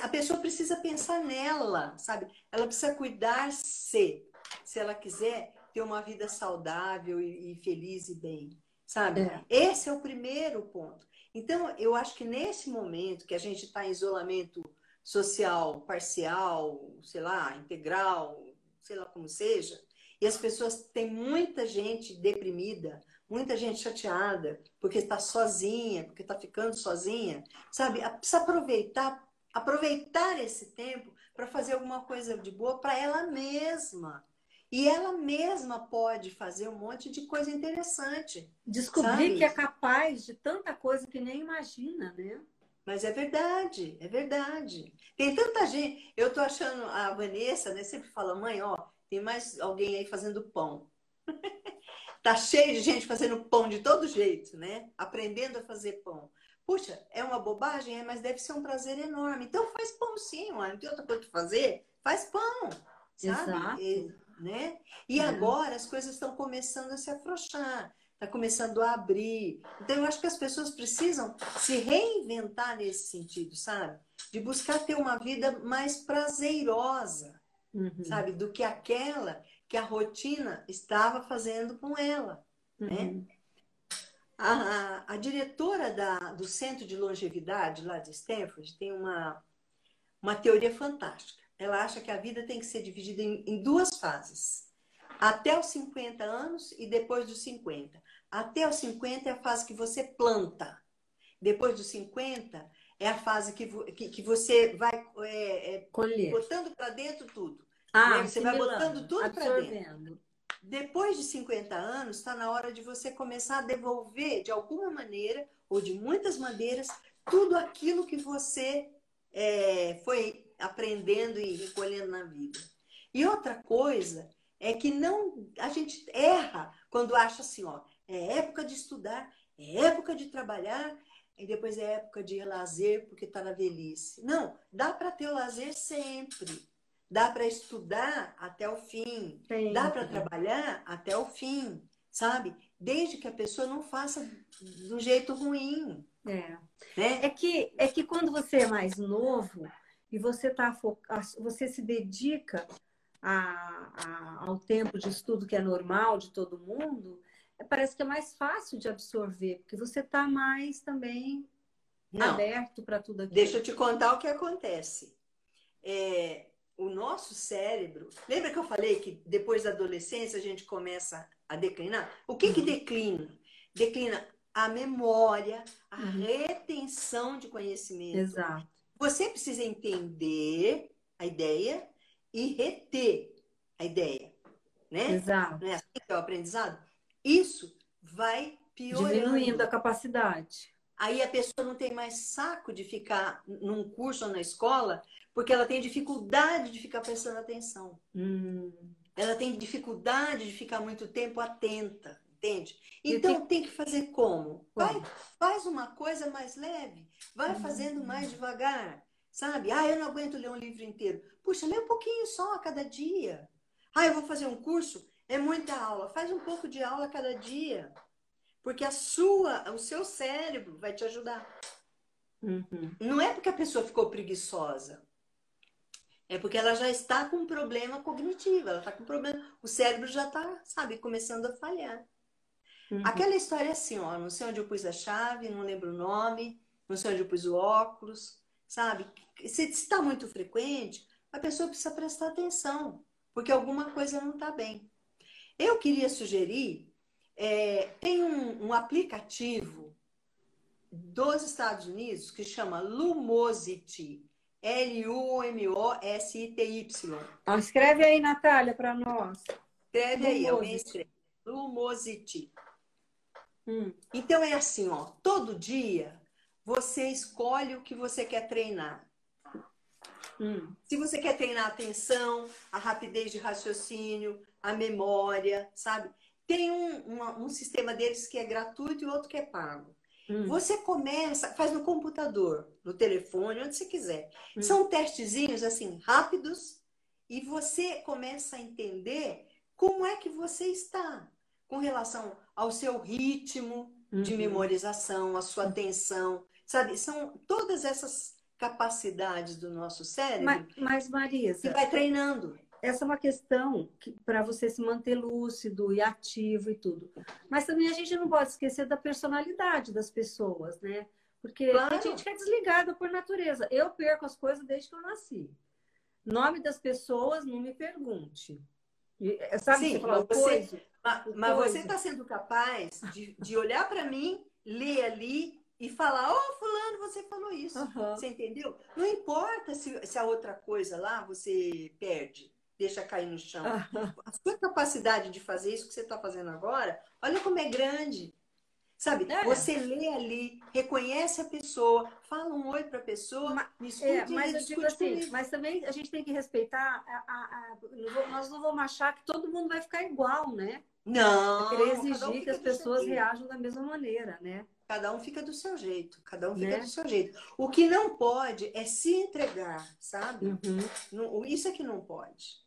a pessoa precisa pensar nela, sabe? Ela precisa cuidar-se, se ela quiser ter uma vida saudável e, e feliz e bem, sabe? É. Esse é o primeiro ponto. Então, eu acho que nesse momento que a gente está em isolamento social parcial, sei lá, integral, sei lá como seja, e as pessoas têm muita gente deprimida, muita gente chateada, porque está sozinha, porque está ficando sozinha, sabe? Precisa aproveitar, aproveitar esse tempo para fazer alguma coisa de boa para ela mesma. E ela mesma pode fazer um monte de coisa interessante. Descobrir sabe? que é capaz de tanta coisa que nem imagina, né? Mas é verdade, é verdade. Tem tanta gente. Eu tô achando a Vanessa, né? Sempre fala, mãe, ó, tem mais alguém aí fazendo pão. tá cheio de gente fazendo pão de todo jeito, né? Aprendendo a fazer pão. Puxa, é uma bobagem, é, mas deve ser um prazer enorme. Então faz pão sim, mano. Não tem outra coisa para fazer? Faz pão, sabe? Exato. E, né? E é. agora as coisas estão começando a se afrouxar está começando a abrir. Então, eu acho que as pessoas precisam se reinventar nesse sentido, sabe? De buscar ter uma vida mais prazerosa, uhum. sabe? Do que aquela que a rotina estava fazendo com ela, né? uhum. né? A, a, a, diretora da, do Centro de Longevidade lá de Stanford tem uma, uma teoria fantástica. Ela acha que a vida tem que ser dividida em, em duas fases. Até os 50 anos e depois dos 50. Até os 50 é a fase que você planta. Depois dos 50 é a fase que, que, que você vai é, é, botando para dentro tudo. Ah, né? Você vai botando tudo para dentro. Depois de 50 anos, está na hora de você começar a devolver de alguma maneira, ou de muitas maneiras, tudo aquilo que você é, foi aprendendo e recolhendo na vida. E outra coisa é que não a gente erra quando acha assim, ó, é época de estudar, é época de trabalhar, e depois é época de lazer porque está na velhice. Não, dá para ter o lazer sempre. Dá para estudar até o fim. Sim. Dá para trabalhar até o fim, sabe? Desde que a pessoa não faça do jeito ruim. É. Né? É, que, é que quando você é mais novo e você, tá você se dedica a, a, ao tempo de estudo que é normal de todo mundo, parece que é mais fácil de absorver, porque você está mais também Não. aberto para tudo aquilo. Deixa eu te contar o que acontece. É, o nosso cérebro. Lembra que eu falei que depois da adolescência a gente começa a declinar? O que, uhum. que declina? Declina a memória, a uhum. retenção de conhecimento. Exato. você precisa entender a ideia e reter a ideia, né? Exato. Não é assim que é o aprendizado? Isso vai piorando. Diminuindo a capacidade. Aí a pessoa não tem mais saco de ficar num curso ou na escola, porque ela tem dificuldade de ficar prestando atenção. Hum. Ela tem dificuldade de ficar muito tempo atenta, entende? Então tem que fazer como? Vai, faz uma coisa mais leve, vai Uhum. fazendo mais devagar, sabe? Ah, eu não aguento ler um livro inteiro. Puxa, lê um pouquinho só a cada dia. Ah, eu vou fazer um curso, é muita aula. Faz um pouco de aula cada dia. Porque a sua, o seu cérebro vai te ajudar. Uhum. Não é porque a pessoa ficou preguiçosa. É porque ela já está com um problema cognitivo, ela está com um problema, o cérebro já está, sabe, começando a falhar. Uhum. Aquela história é assim, ó, não sei onde eu pus a chave, não lembro o nome, não sei onde eu pus o óculos, sabe? Se está muito frequente, a pessoa precisa prestar atenção, porque alguma coisa não está bem. Eu queria sugerir, é, tem um, um aplicativo dos Estados Unidos que chama Lumosity. L-U-M-O-S-I-T-Y. Ó, escreve aí, Natália, para nós. Escreve aí, alguém Lumosity. escreve. Lumosity. Hum. Então é assim, ó, todo dia você escolhe o que você quer treinar. Hum. Se você quer treinar a atenção, a rapidez de raciocínio, a memória, sabe? Tem um, uma- um sistema deles que é gratuito e outro que é pago. Hum. Você começa, faz no computador, no telefone, onde você quiser. Hum. São testezinhos assim, rápidos, e você começa a entender como é que você está com relação ao seu ritmo de Uhum. memorização, a sua atenção, sabe? São todas essas capacidades do nosso cérebro Mas, mas, que Marisa, vai treinando. Essa é uma questão para você se manter lúcido e ativo e tudo. Mas também a gente não pode esquecer da personalidade das pessoas, né? Porque Claro. tem gente que é desligada por natureza. Eu perco as coisas desde que eu nasci. Nome das pessoas, não me pergunte. E, é, Sabe Sim, você mas você- coisa? Mas, Que mas você está sendo capaz de, de olhar para mim, ler ali e falar: Ô, Fulano, você falou isso. Aham. Você entendeu? Não importa se, se a outra coisa lá você perde, deixa cair no chão. Aham. A sua capacidade de fazer isso que você está fazendo agora, olha como é grande. Sabe? É. Você lê ali, reconhece a pessoa, fala um oi para a pessoa, É, mas digo discute assim, mas também a gente tem que respeitar, a- a- a- não vou- nós não vamos achar que todo mundo vai ficar igual, né? Não, querer cada um exigir que as pessoas reajam da mesma maneira, né? Cada um fica do seu jeito, cada um fica Né? do seu jeito. O que não pode é se entregar, sabe? Uhum. Isso é que não pode.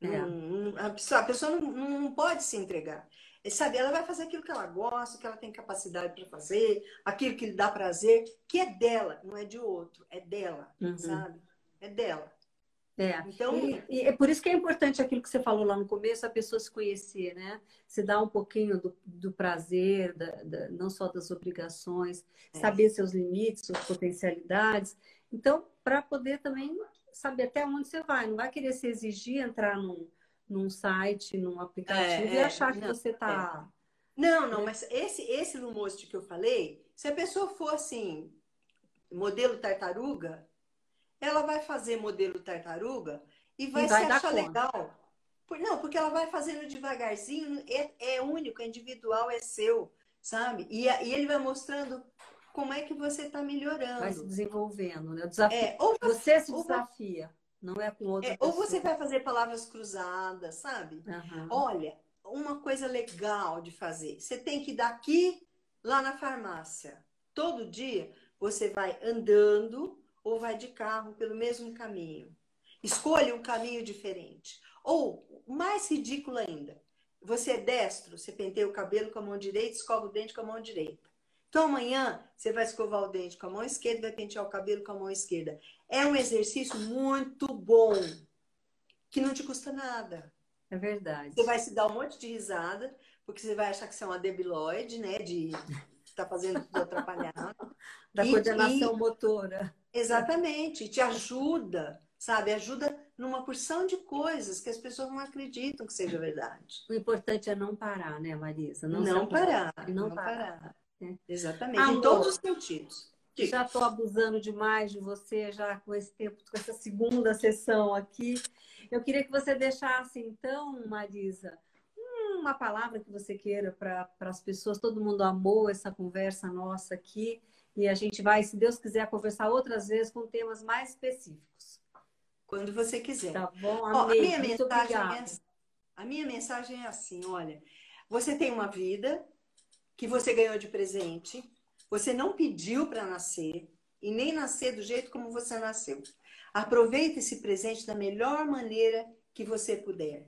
É. Não- a pessoa, a pessoa não, não pode se entregar. Sabe, ela vai fazer aquilo que ela gosta, que ela tem capacidade para fazer, aquilo que lhe dá prazer, que é dela, não é de outro, é dela, Uhum. sabe? É dela. É. Então, E, e é por isso que é importante aquilo que você falou lá no começo, a pessoa se conhecer, né? Se dar um pouquinho do, do prazer, da- da- não só das obrigações, É. saber seus limites, suas potencialidades. Então, para poder também saber até onde você vai. Não vai querer se exigir entrar num, num site, num aplicativo É, e é, achar que não, você está. Não, não, mas esse, esse Lumosity que eu falei, se a pessoa for assim, modelo tartaruga, ela vai fazer modelo tartaruga e vai, vai se achar conta. legal. Por- Não, porque ela vai fazendo devagarzinho, é, é único, é individual, é seu, sabe? E, e ele vai mostrando como é que você está Vai se melhorando. desenvolvendo, né? Desafio. É, ou, Você se ou- desafia, não é com outra é, ou você vai fazer palavras cruzadas, sabe? Aham. Olha, uma coisa legal de fazer. Você tem que ir daqui lá na farmácia. Todo dia você vai andando ou vai de carro pelo mesmo caminho. Escolha um caminho diferente. Ou, mais ridículo ainda, você é destro, você penteia o cabelo com a mão direita, escova o dente com a mão direita. Então amanhã você vai escovar o dente com a mão esquerda e vai pentear o cabelo com a mão esquerda. É um exercício muito bom, que não te custa nada. É verdade. Você vai se dar um monte de risada, porque você vai achar que você é uma debilóide, né? De estar fazendo tudo atrapalhado. Da E- coordenação motora. Exatamente, e te ajuda, sabe? Ajuda numa porção de coisas que as pessoas não acreditam que seja verdade. O importante é não parar, né, Marisa? Não, acomodar. parar, não não parar. parar. É. Exatamente, Amor. em todos os sentidos. Já estou abusando demais de você, já com esse tempo, com essa segunda sessão aqui. Eu queria que você deixasse, então, Marisa, uma palavra que você queira para as pessoas. Todo mundo amou essa conversa nossa aqui. E a gente vai, se Deus quiser, conversar outras vezes com temas mais específicos. Quando você quiser. Tá bom, amei. Ó, a, minha mensagem é, a minha mensagem é assim, olha. Você tem uma vida que você ganhou de presente. Você não pediu para nascer e nem nascer do jeito como você nasceu. Aproveite esse presente da melhor maneira que você puder.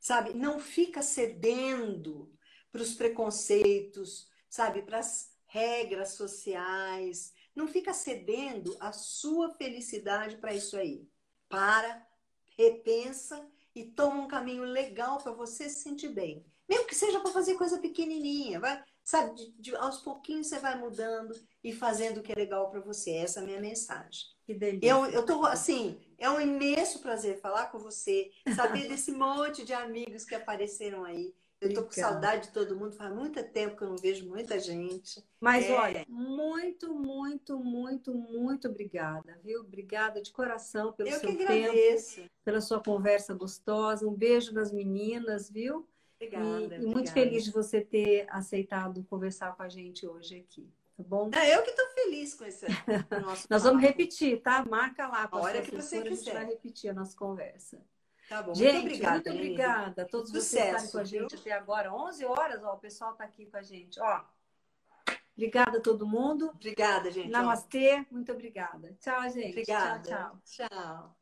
Sabe? Não fica cedendo para os preconceitos, sabe? Para as regras sociais. Não fica cedendo a sua felicidade para isso aí. Para, repensa e toma um caminho legal para você se sentir bem. Mesmo que seja para fazer coisa pequenininha, vai, sabe? De, de, aos pouquinhos você vai mudando e fazendo o que é legal para você. Essa é a minha mensagem. Que delícia. Eu, eu tô assim, é um imenso prazer falar com você, saber desse monte de amigos que apareceram aí. Eu tô com saudade de todo mundo, faz muito tempo que eu não vejo muita gente. Mas é... olha, muito, muito, muito, muito obrigada, viu? Obrigada de coração pelo eu seu tempo, pela sua conversa gostosa. Um beijo nas meninas, viu? Obrigada. E, obrigada. muito feliz de você ter aceitado conversar com a gente hoje aqui. Tá bom? É, eu que estou feliz com esse nosso Nós vamos repetir, tá? Marca lá. A hora que você quiser. A gente vai repetir a nossa conversa. Tá bom. Gente, muito obrigada. Muito obrigada a todos Sucesso, vocês que estarem com a gente viu? até agora. 11 horas, ó, o pessoal está aqui com a gente. Ó, obrigada a todo mundo. Obrigada, gente. Namastê. Ó. Muito obrigada. Tchau, gente. Obrigada. Tchau, tchau. Tchau.